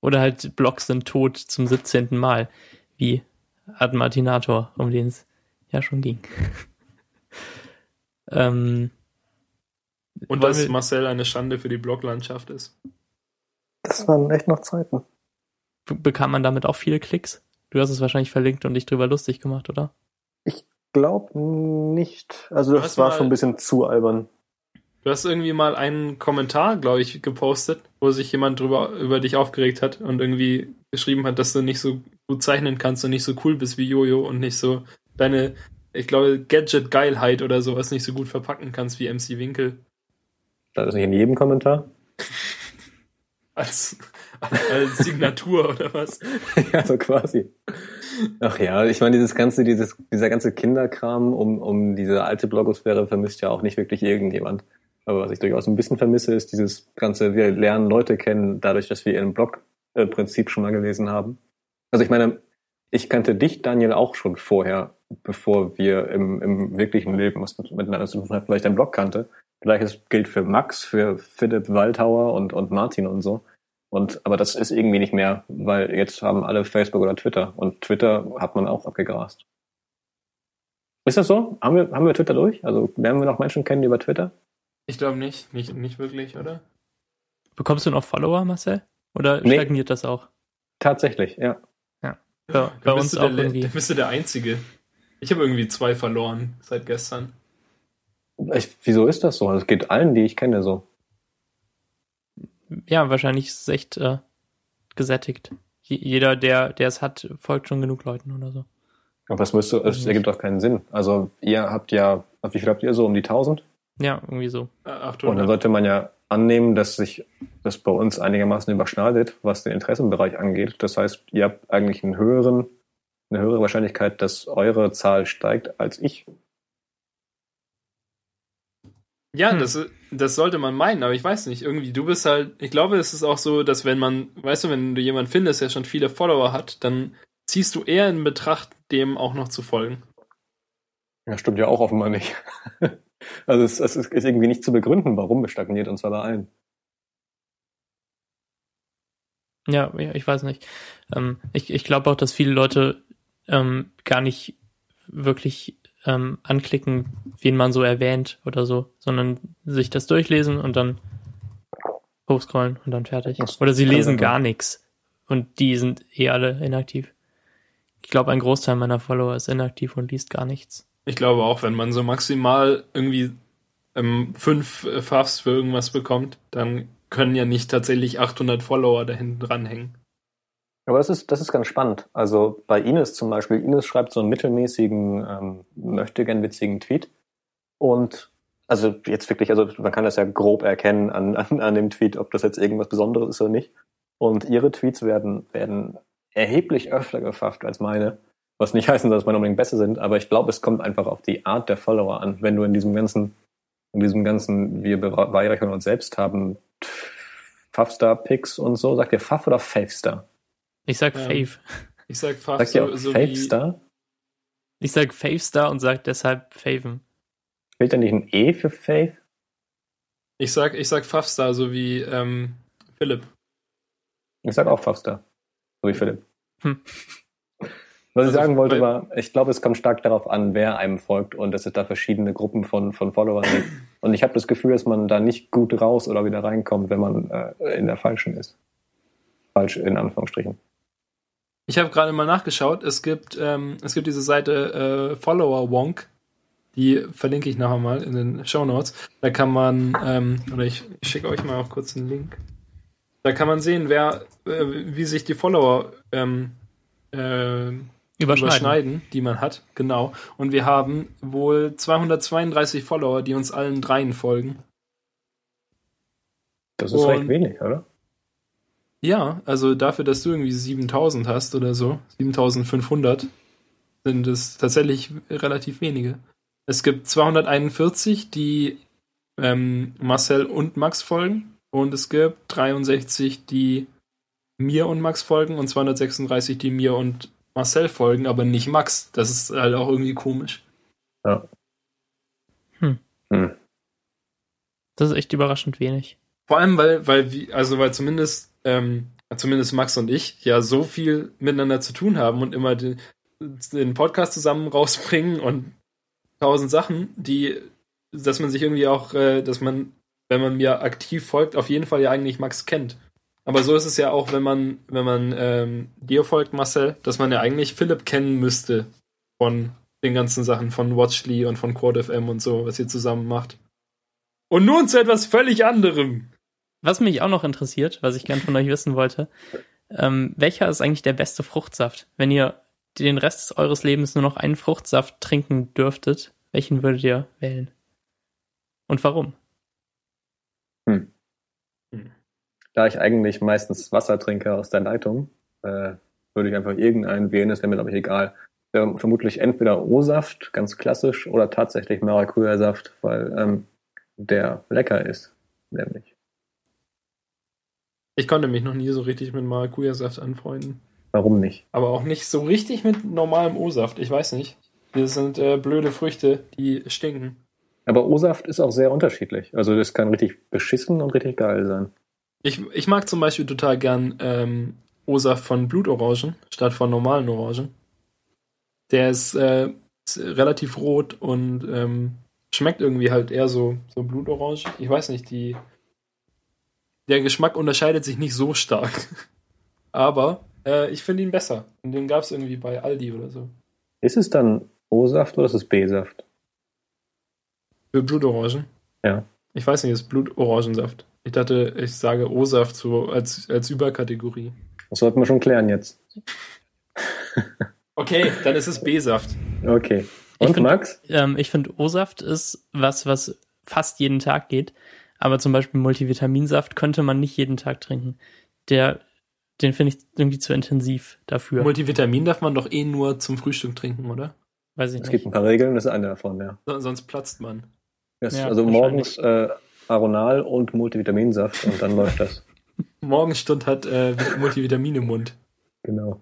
Oder halt Blogs sind tot zum 17. Mal, wie Ad Martinator, um den es ja schon ging. ähm, Und dass wir- Marcel eine Schande für die Bloglandschaft ist. Das waren echt noch Zeiten. be- bekam man damit auch viele Klicks? Du hast es wahrscheinlich verlinkt und dich drüber lustig gemacht, oder? Glaub nicht. Also das war mal- schon ein bisschen zu albern. Du hast irgendwie mal einen Kommentar, glaube ich, gepostet, wo sich jemand drüber über dich aufgeregt hat und irgendwie geschrieben hat, dass du nicht so gut zeichnen kannst und nicht so cool bist wie Jojo und nicht so deine ich glaube, Gadget-Geilheit oder sowas nicht so gut verpacken kannst wie MC Winkel. Das ist nicht in jedem Kommentar. Als, als Signatur oder was? ja, so quasi. Ach ja, ich meine, dieses ganze, dieses, dieser ganze Kinderkram um, um diese alte Blogosphäre vermisst ja auch nicht wirklich irgendjemand. Aber was ich durchaus ein bisschen vermisse, ist dieses ganze, wir lernen Leute kennen, dadurch, dass wir ihren Blog-Prinzip schon mal gelesen haben. Also ich meine, ich kannte dich, Daniel, auch schon vorher, bevor wir im, im wirklichen Leben was miteinander zu tun ich deinen Blog kannte. Gleiches gilt für Max, für Philipp Waldhauer und, und Martin und so. Und, aber das ist irgendwie nicht mehr, weil jetzt haben alle Facebook oder Twitter und Twitter hat man auch abgegrast. Ist das so? Haben wir, haben wir Twitter durch? Also lernen wir noch Menschen kennen über Twitter? Ich glaube nicht. nicht. Nicht wirklich, oder? Bekommst du noch Follower, Marcel? Oder nee. stagniert das auch? Tatsächlich, ja. Ja. ja bei uns auch der, irgendwie. Bist du der Einzige. Ich habe irgendwie zwei verloren seit gestern. Ich, wieso ist das so? Es geht allen, die ich kenne, so. Ja, wahrscheinlich ist es echt äh, gesättigt. Jeder, der, der es hat, folgt schon genug Leuten oder so. Aber das müsste, es ergibt doch keinen Sinn. Also ihr habt ja, wie viel habt ihr so? Um die 1000? Ja, irgendwie so. 800. Und dann sollte man ja annehmen, dass sich das bei uns einigermaßen überschneidet, was den Interessenbereich angeht. Das heißt, ihr habt eigentlich einen höheren, eine höhere Wahrscheinlichkeit, dass eure Zahl steigt als ich. Ja, hm. das, das sollte man meinen, aber ich weiß nicht. Irgendwie, du bist halt, ich glaube, es ist auch so, dass wenn man, weißt du, wenn du jemanden findest, der schon viele Follower hat, dann ziehst du eher in Betracht, dem auch noch zu folgen. Ja, stimmt ja auch offenbar nicht. also es, es ist irgendwie nicht zu begründen, warum es stagniert, und zwar bei allen. Ja, ich weiß nicht. Ähm, ich ich glaube auch, dass viele Leute ähm, gar nicht wirklich ähm, anklicken, wen man so erwähnt oder so, sondern sich das durchlesen und dann hochscrollen und dann fertig. Oder sie lesen gar nichts und die sind eh alle inaktiv. Ich glaube, ein Großteil meiner Follower ist inaktiv und liest gar nichts. Ich glaube auch, wenn man so maximal irgendwie ähm, fünf äh, Fafs für irgendwas bekommt, dann können ja nicht tatsächlich 800 Follower da hinten dranhängen. Aber das ist, das ist ganz spannend. Also bei Ines zum Beispiel, Ines schreibt so einen mittelmäßigen, ähm, möchte gern witzigen Tweet. Und also jetzt wirklich, also man kann das ja grob erkennen an, an, an dem Tweet, ob das jetzt irgendwas Besonderes ist oder nicht. Und ihre Tweets werden, werden erheblich öfter gefafft als meine. Was nicht heißen soll, dass meine unbedingt besser sind, aber ich glaube, es kommt einfach auf die Art der Follower an. Wenn du in diesem ganzen, in diesem ganzen, wir beweihräuchern uns selbst haben, Pfaffstar-Picks und so, sagt ihr Pfaff oder Favestar? Ich sag ähm, Fave. Ich sag Fave Sagt so, so Fave Star? Ich sag Fave Star und sag deshalb Faven. Fehlt da nicht ein E für Fave? Ich sag, ich sag Fafstar, so wie ähm, Philipp. Ich sag auch Fafstar, so wie Philipp. Hm. Was also, ich sagen wollte war, ich glaube, es kommt stark darauf an, wer einem folgt und dass es da verschiedene Gruppen von, von Followern gibt. Und ich habe das Gefühl, dass man da nicht gut raus oder wieder reinkommt, wenn man äh, in der falschen ist. Falsch in Anführungsstrichen. Ich habe gerade mal nachgeschaut. Es gibt, ähm, es gibt diese Seite äh, Follower Wonk. Die verlinke ich nachher mal in den Show Notes. Da kann man, ähm, oder ich, ich schicke euch mal auch kurz einen Link. Da kann man sehen, wer, äh, wie sich die Follower ähm, äh, überschneiden. überschneiden, die man hat. Genau. Und wir haben wohl 232 Follower, die uns allen dreien folgen. Das ist Und, recht wenig, oder? Ja, also dafür, dass du irgendwie 7000 hast oder so, 7500, sind es tatsächlich relativ wenige. Es gibt 241, die ähm, Marcel und Max folgen und es gibt 63, die mir und Max folgen und 236, die mir und Marcel folgen, aber nicht Max. Das ist halt auch irgendwie komisch. Ja. Hm. Hm. Das ist echt überraschend wenig. Vor allem, weil, weil, also weil zumindest ähm, zumindest Max und ich, ja so viel miteinander zu tun haben und immer den, den Podcast zusammen rausbringen und tausend Sachen, die, dass man sich irgendwie auch, äh, dass man, wenn man mir aktiv folgt, auf jeden Fall ja eigentlich Max kennt. Aber so ist es ja auch, wenn man, wenn man ähm, dir folgt, Marcel, dass man ja eigentlich Philipp kennen müsste von den ganzen Sachen von Watchly und von QuadFM und so, was ihr zusammen macht. Und nun zu etwas völlig anderem. Was mich auch noch interessiert, was ich gern von euch wissen wollte, ähm, welcher ist eigentlich der beste Fruchtsaft? Wenn ihr den Rest eures Lebens nur noch einen Fruchtsaft trinken dürftet, welchen würdet ihr wählen? Und warum? Hm. Da ich eigentlich meistens Wasser trinke aus der Leitung, äh, würde ich einfach irgendeinen wählen, das wäre mir, glaube ich, egal. Wäre vermutlich entweder O-Saft, ganz klassisch, oder tatsächlich Maracuja-Saft, weil ähm, der lecker ist, nämlich. Ich konnte mich noch nie so richtig mit Maracuja-Saft anfreunden. Warum nicht? Aber auch nicht so richtig mit normalem O-Saft. Ich weiß nicht. Das sind äh, blöde Früchte, die stinken. Aber O-Saft ist auch sehr unterschiedlich. Also das kann richtig beschissen und richtig geil sein. Ich, ich mag zum Beispiel total gern ähm, O-Saft von Blutorangen statt von normalen Orangen. Der ist, äh, ist relativ rot und ähm, schmeckt irgendwie halt eher so, so Blutorange. Ich weiß nicht, die. Der Geschmack unterscheidet sich nicht so stark. Aber äh, ich finde ihn besser. Und den gab es irgendwie bei Aldi oder so. Ist es dann O-Saft oder ist es B-Saft? Für Blutorangen? Ja. Ich weiß nicht, es ist Blutorangensaft. Ich dachte, ich sage O-Saft so als, als Überkategorie. Das sollten wir schon klären jetzt. Okay, dann ist es B-Saft. Okay. Ich Und find- Max? Ähm, ich finde, O-Saft ist was, was fast jeden Tag geht. Aber zum Beispiel Multivitaminsaft könnte man nicht jeden Tag trinken. Der, den finde ich irgendwie zu intensiv dafür. Multivitamin darf man doch eh nur zum Frühstück trinken, oder? Weiß ich Es gibt nicht. ein paar Regeln, das ist eine davon, ja. So, sonst platzt man. Das Ja, also morgens äh, Aronal und Multivitaminsaft und dann läuft das. Morgenstund hat äh, Multivitamin im Mund. Genau.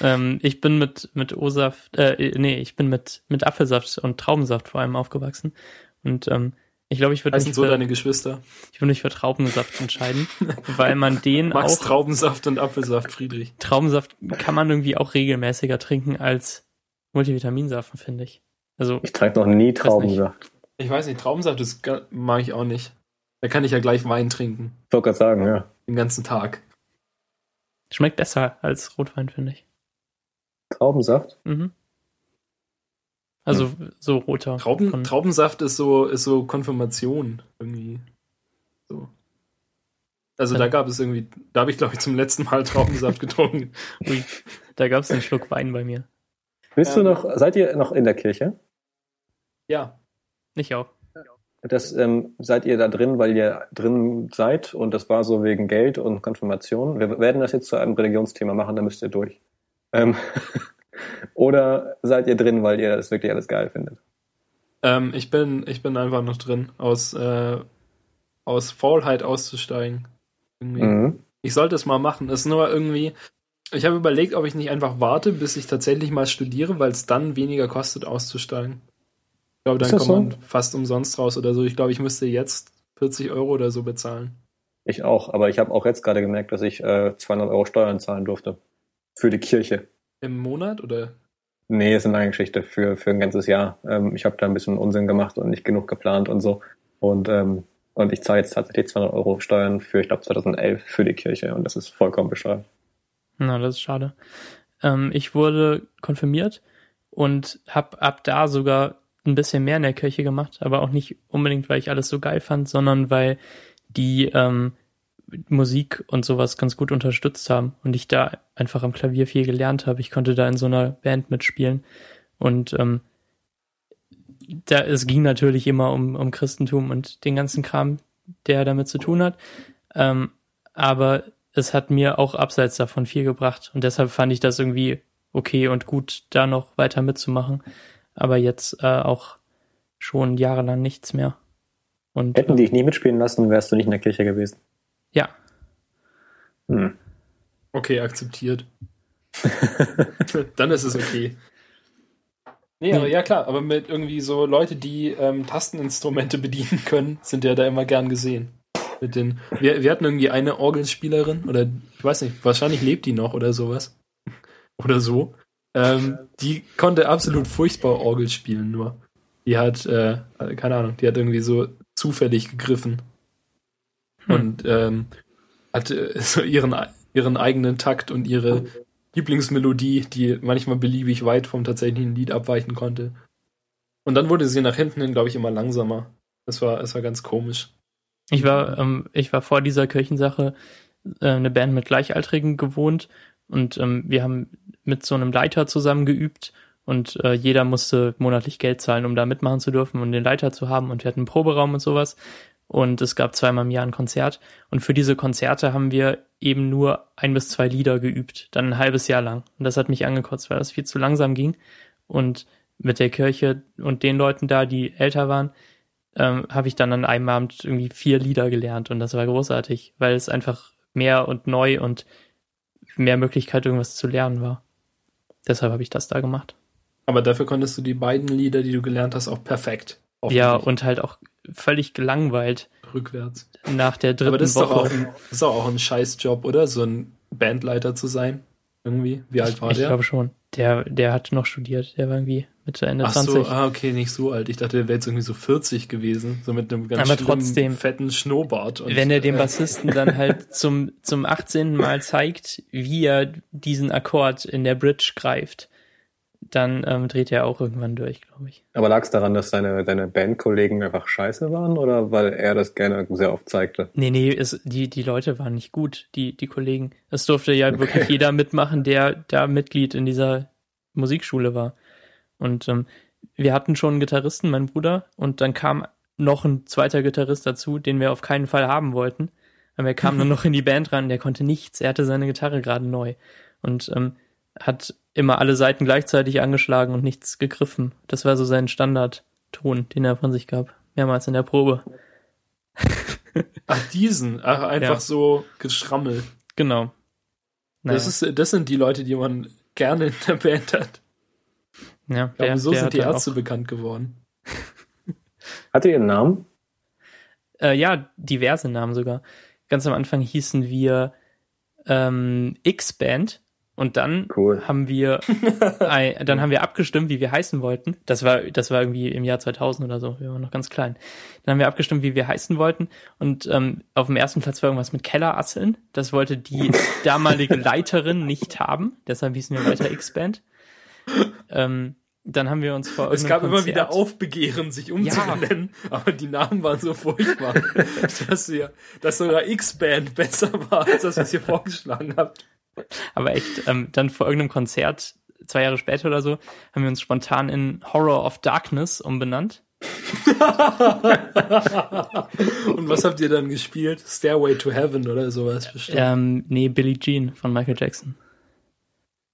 Ähm, ich bin mit, mit O-Saft, äh, nee, ich bin mit, mit Apfelsaft und Traubensaft vor allem aufgewachsen. Und ähm, ich glaube, ich würde mich, so für- deine Geschwister? ich würd mich für Traubensaft entscheiden, weil man den Max auch, Traubensaft und Apfelsaft, Friedrich. Traubensaft kann man irgendwie auch regelmäßiger trinken als Multivitaminsaft, finde ich. Also, Ich trinke noch nie Traubensaft. Ich weiß nicht, Traubensaft das mag ich auch nicht. Da kann ich ja gleich Wein trinken. Ich wollte gerade sagen, ja. Den ganzen Tag. schmeckt besser als Rotwein, finde ich. Traubensaft? Mhm. Also, so roter. Trauben, Traubensaft ist so, ist so Konfirmation irgendwie. So. Also da Ja. gab es irgendwie, da habe ich glaube ich zum letzten Mal Traubensaft getrunken. Ui, da gab es einen Schluck Wein bei mir. Bist Ähm. du noch, seid ihr noch in der Kirche? Ja, Nicht auch. Das, ähm, seid ihr da drin, weil ihr drin seid und das war so wegen Geld und Konfirmation? Wir werden das jetzt zu einem Religionsthema machen, da müsst ihr durch. Ähm, oder seid ihr drin, weil ihr das wirklich alles geil findet? ähm, ich bin, ich bin einfach noch drin, aus, äh, aus Faulheit auszusteigen. Mhm. Ich sollte es mal machen. Es ist nur irgendwie. Ich habe überlegt, ob ich nicht einfach warte, bis ich tatsächlich mal studiere, weil es dann weniger kostet, auszusteigen. Ich glaube, dann das kommt so? man fast umsonst raus oder so. Ich glaube, ich müsste jetzt 40 Euro oder so bezahlen. Ich auch, aber ich habe auch jetzt gerade gemerkt, dass ich äh, 200 Euro Steuern zahlen durfte. Für die Kirche. Im Monat oder? Nee, ist eine lange Geschichte für, für ein ganzes Jahr. Ähm, ich habe da ein bisschen Unsinn gemacht und nicht genug geplant und so. Und, ähm, und ich zahle jetzt tatsächlich 200 Euro Steuern für, ich glaube, 2011 für die Kirche und das ist vollkommen bescheuert. Na, das ist schade. Ähm, ich wurde konfirmiert und habe ab da sogar ein bisschen mehr in der Kirche gemacht, aber auch nicht unbedingt, weil ich alles so geil fand, sondern weil die ähm, Musik und sowas ganz gut unterstützt haben und ich da einfach am Klavier viel gelernt habe. Ich konnte da in so einer Band mitspielen und ähm, da, es ging natürlich immer um, um Christentum und den ganzen Kram, der damit zu tun hat. Ähm, aber es hat mir auch abseits davon viel gebracht und deshalb fand ich das irgendwie okay und gut, da noch weiter mitzumachen. Aber jetzt äh, auch schon jahrelang nichts mehr. Und Hätten die dich nie mitspielen lassen, wärst du nicht in der Kirche gewesen. Ja, Hm. Okay, akzeptiert. dann ist es okay. Nee, aber ja klar, aber mit irgendwie so Leute, die ähm, Tasteninstrumente bedienen können, sind ja da immer gern gesehen. Mit den, wir, wir hatten irgendwie eine Orgelspielerin, oder ich weiß nicht, wahrscheinlich lebt die noch oder sowas. Oder so. Ähm, die konnte absolut furchtbar Orgel spielen, nur. Die hat, äh, keine Ahnung, die hat irgendwie so zufällig gegriffen. Hm. Und ähm, hatte so ihren, ihren eigenen Takt und ihre Lieblingsmelodie, die manchmal beliebig weit vom tatsächlichen Lied abweichen konnte. Und dann wurde sie nach hinten hin, glaube ich, immer langsamer. Das war, das war ganz komisch. ich war, ähm, ich war vor dieser Kirchensache äh, eine Band mit Gleichaltrigen gewohnt Und ähm, wir haben mit so einem Leiter zusammen geübt und äh, jeder musste monatlich Geld zahlen, um da mitmachen zu dürfen und den Leiter zu haben. Und wir hatten einen Proberaum und sowas. Und es gab zweimal im Jahr ein Konzert. Und für diese Konzerte haben wir eben nur ein bis zwei Lieder geübt, dann ein halbes Jahr lang. Und das hat mich angekotzt, weil das viel zu langsam ging. Und mit der Kirche und den Leuten da, die älter waren, ähm, habe ich dann an einem Abend irgendwie vier Lieder gelernt und das war großartig, weil es einfach mehr und neu und mehr Möglichkeit, irgendwas zu lernen war. Deshalb habe ich das da gemacht. Aber dafür konntest du die beiden Lieder, die du gelernt hast, auch perfekt. Ja, und halt auch völlig gelangweilt. Rückwärts. Nach der dritten Aber das ist, Woche. doch auch ein, das ist doch auch ein Scheißjob, oder? So ein Bandleiter zu sein. Irgendwie. Wie alt war ich der? glaube schon. Der, der hat noch studiert. Der war irgendwie Mitte, Ende Ach 20. so, ah, okay, nicht so alt. Ich dachte, der wäre jetzt irgendwie so 40 gewesen. So mit einem ganz Aber trotzdem. fetten Schnurrbart. Und, Wenn er dem äh, Bassisten dann halt zum, zum 18. Mal zeigt, wie er diesen Akkord in der Bridge greift, dann ähm, dreht er auch irgendwann durch, glaube ich. Aber lag es daran, dass seine, seine Bandkollegen einfach scheiße waren oder weil er das gerne sehr oft zeigte? Nee, nee, es, die, die Leute waren nicht gut, die, die Kollegen. Es durfte ja wirklich jeder mitmachen, der da Mitglied in dieser Musikschule war. Und ähm, wir hatten schon einen Gitarristen, mein Bruder, und dann kam noch ein zweiter Gitarrist dazu, den wir auf keinen Fall haben wollten. Aber er kam dann noch in die Band ran, der konnte nichts, er hatte seine Gitarre gerade neu. Und ähm, hat immer alle Seiten gleichzeitig angeschlagen und nichts gegriffen. Das war so sein Standardton, den er von sich gab. Mehrmals in der Probe. Ach, diesen. Ach, einfach Ja. so geschrammelt. Genau. Naja. Das, ist, das sind die Leute, die man gerne in der Band hat. ja, Ich glaube, so sind die Ärzte bekannt geworden. Hatte ihr einen Namen? Auch, äh, ja, diverse Namen sogar. Ganz am Anfang hießen wir ähm, X-Band und dann Cool. haben wir ein, dann haben wir abgestimmt, wie wir heißen wollten. Das war das war irgendwie im Jahr 2000 oder so. Wir waren noch ganz klein. Dann haben wir abgestimmt, wie wir heißen wollten und ähm, auf dem ersten Platz war irgendwas mit Kellerasseln. Das wollte die damalige Leiterin nicht haben. Deshalb hießen wir weiter X-Band. Ähm, dann haben wir uns vor Es gab immer wieder Konzert- Aufbegehren, sich umzubenennen, aber die Namen waren so furchtbar, dass, wir, dass sogar X-Band besser war, als das, was ihr vorgeschlagen habt. Aber echt, ähm, dann vor irgendeinem Konzert, zwei Jahre später oder so, haben wir uns spontan in Horror of Darkness umbenannt. Und was habt ihr dann gespielt? Stairway to Heaven oder sowas bestimmt. Ähm, nee, Billie Jean von Michael Jackson.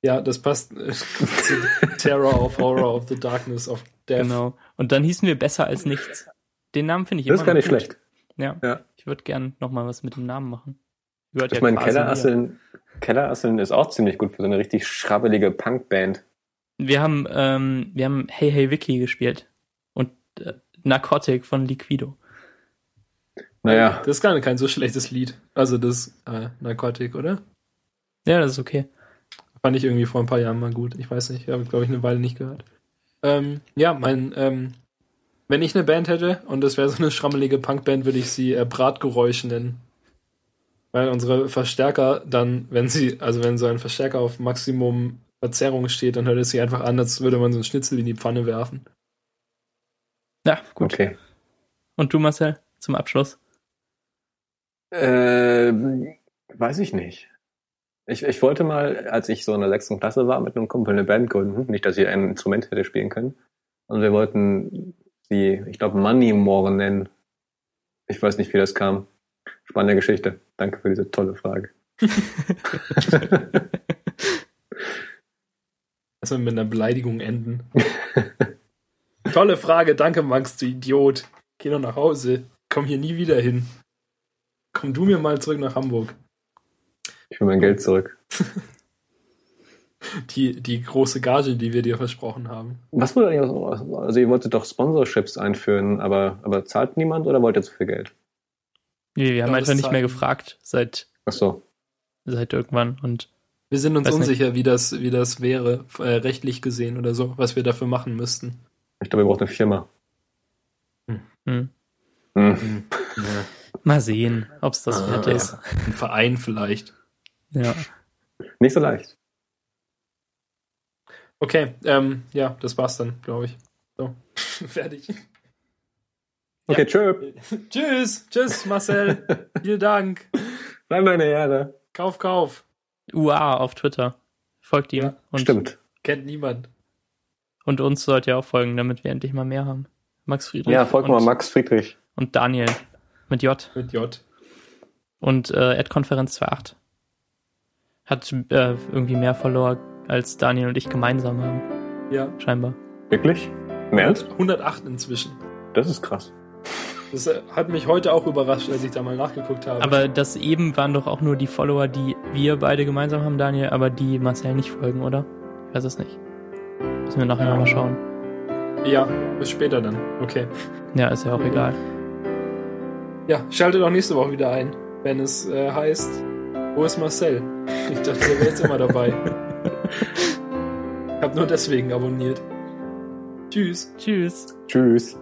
Ja, das passt zu Terror of Horror of the Darkness of Death. Genau. Und dann hießen wir Besser als nichts. Den Namen finde ich Das ist immer gar noch nicht gut. schlecht. Ja. Ja. Ich würde gern noch mal was mit dem Namen machen. Ich ja meine, quasi Kellerasseln, Kellerasseln ist auch ziemlich gut für so eine richtig schrabbelige Punkband. Wir haben, ähm, wir haben Hey Hey Vicky gespielt. Und äh, Narcotic von Liquido. Naja, Das ist gar kein so schlechtes Lied. Also das äh, Narkotik, oder? Ja, das ist okay. Fand ich irgendwie vor ein paar Jahren mal gut. Ich weiß nicht, habe glaube ich eine Weile nicht gehört. Ähm, ja, mein, ähm, wenn ich eine Band hätte und das wäre so eine schrammelige Punkband, würde ich sie äh, Bratgeräusch nennen. Weil unsere Verstärker dann, wenn sie, also wenn so ein Verstärker auf Maximum Verzerrung steht, dann hört es sich einfach an, als würde man so einen Schnitzel in die Pfanne werfen. Ja, gut. okay. Und du, Marcel, zum Abschluss? Ähm, weiß ich nicht. Ich, ich wollte mal, als ich so in der sechsten Klasse war, mit einem Kumpel eine Band gründen. Nicht, dass ich ein Instrument hätte spielen können. Und wir wollten sie, ich glaube, Money More nennen. Ich weiß nicht, wie das kam. Spannende Geschichte. Danke für diese tolle Frage. Also mit einer Beleidigung enden. Tolle Frage, danke Max, du Idiot. Geh doch nach Hause. Komm hier nie wieder hin. Komm du mir mal zurück nach Hamburg. Ich will mein Geld zurück. Die, die große Gage, die wir dir versprochen haben. Was wurde eigentlich, also ihr wolltet doch Sponsorships einführen, aber, aber zahlt niemand oder wollt ihr zu viel Geld? Nee, wir haben Ja, einfach nicht mehr gefragt seit, Ach so. seit irgendwann. Und Wir sind uns nicht. unsicher, wie das, wie das wäre, äh, rechtlich gesehen oder so, was wir dafür machen müssten. Ich glaube, ihr braucht eine Firma. hm, Hm. mal sehen, ob es das Ah, wert ja. ist. Ein Verein vielleicht. Ja. Nicht so leicht. Okay, ähm, ja, das war's dann, glaube ich. So, fertig. Okay, Ja. tschö. Tschüss, tschüss, Marcel. Vielen Dank. Bleib meine Erde. Kauf, kauf. UA auf Twitter. Folgt ihm. Ja, und, Stimmt. Kennt niemand. Und uns sollt ihr auch folgen, damit wir endlich mal mehr haben. Max Friedrich. Ja, folgt mal Max Friedrich. Und Daniel. Mit J. Mit J. Und äh, Konferenz 2.8. Hat äh, irgendwie mehr Follower als Daniel und ich gemeinsam haben. Ja. Scheinbar. Wirklich? Im Ernst? 108 inzwischen. Das ist krass. Das hat mich heute auch überrascht, als ich da mal nachgeguckt habe. Aber das eben waren doch auch nur die Follower, die wir beide gemeinsam haben, Daniel, aber die Marcel nicht folgen, oder? Ich weiß es nicht. Müssen wir nachher Ja. mal schauen. ja, bis später dann. Okay. Ja, ist ja auch egal. Ja, schaltet auch nächste Woche wieder ein, wenn es äh, heißt, wo ist Marcel? Ich dachte, der wäre jetzt immer dabei. Ich habe nur deswegen abonniert. Tschüss. Tschüss. Tschüss.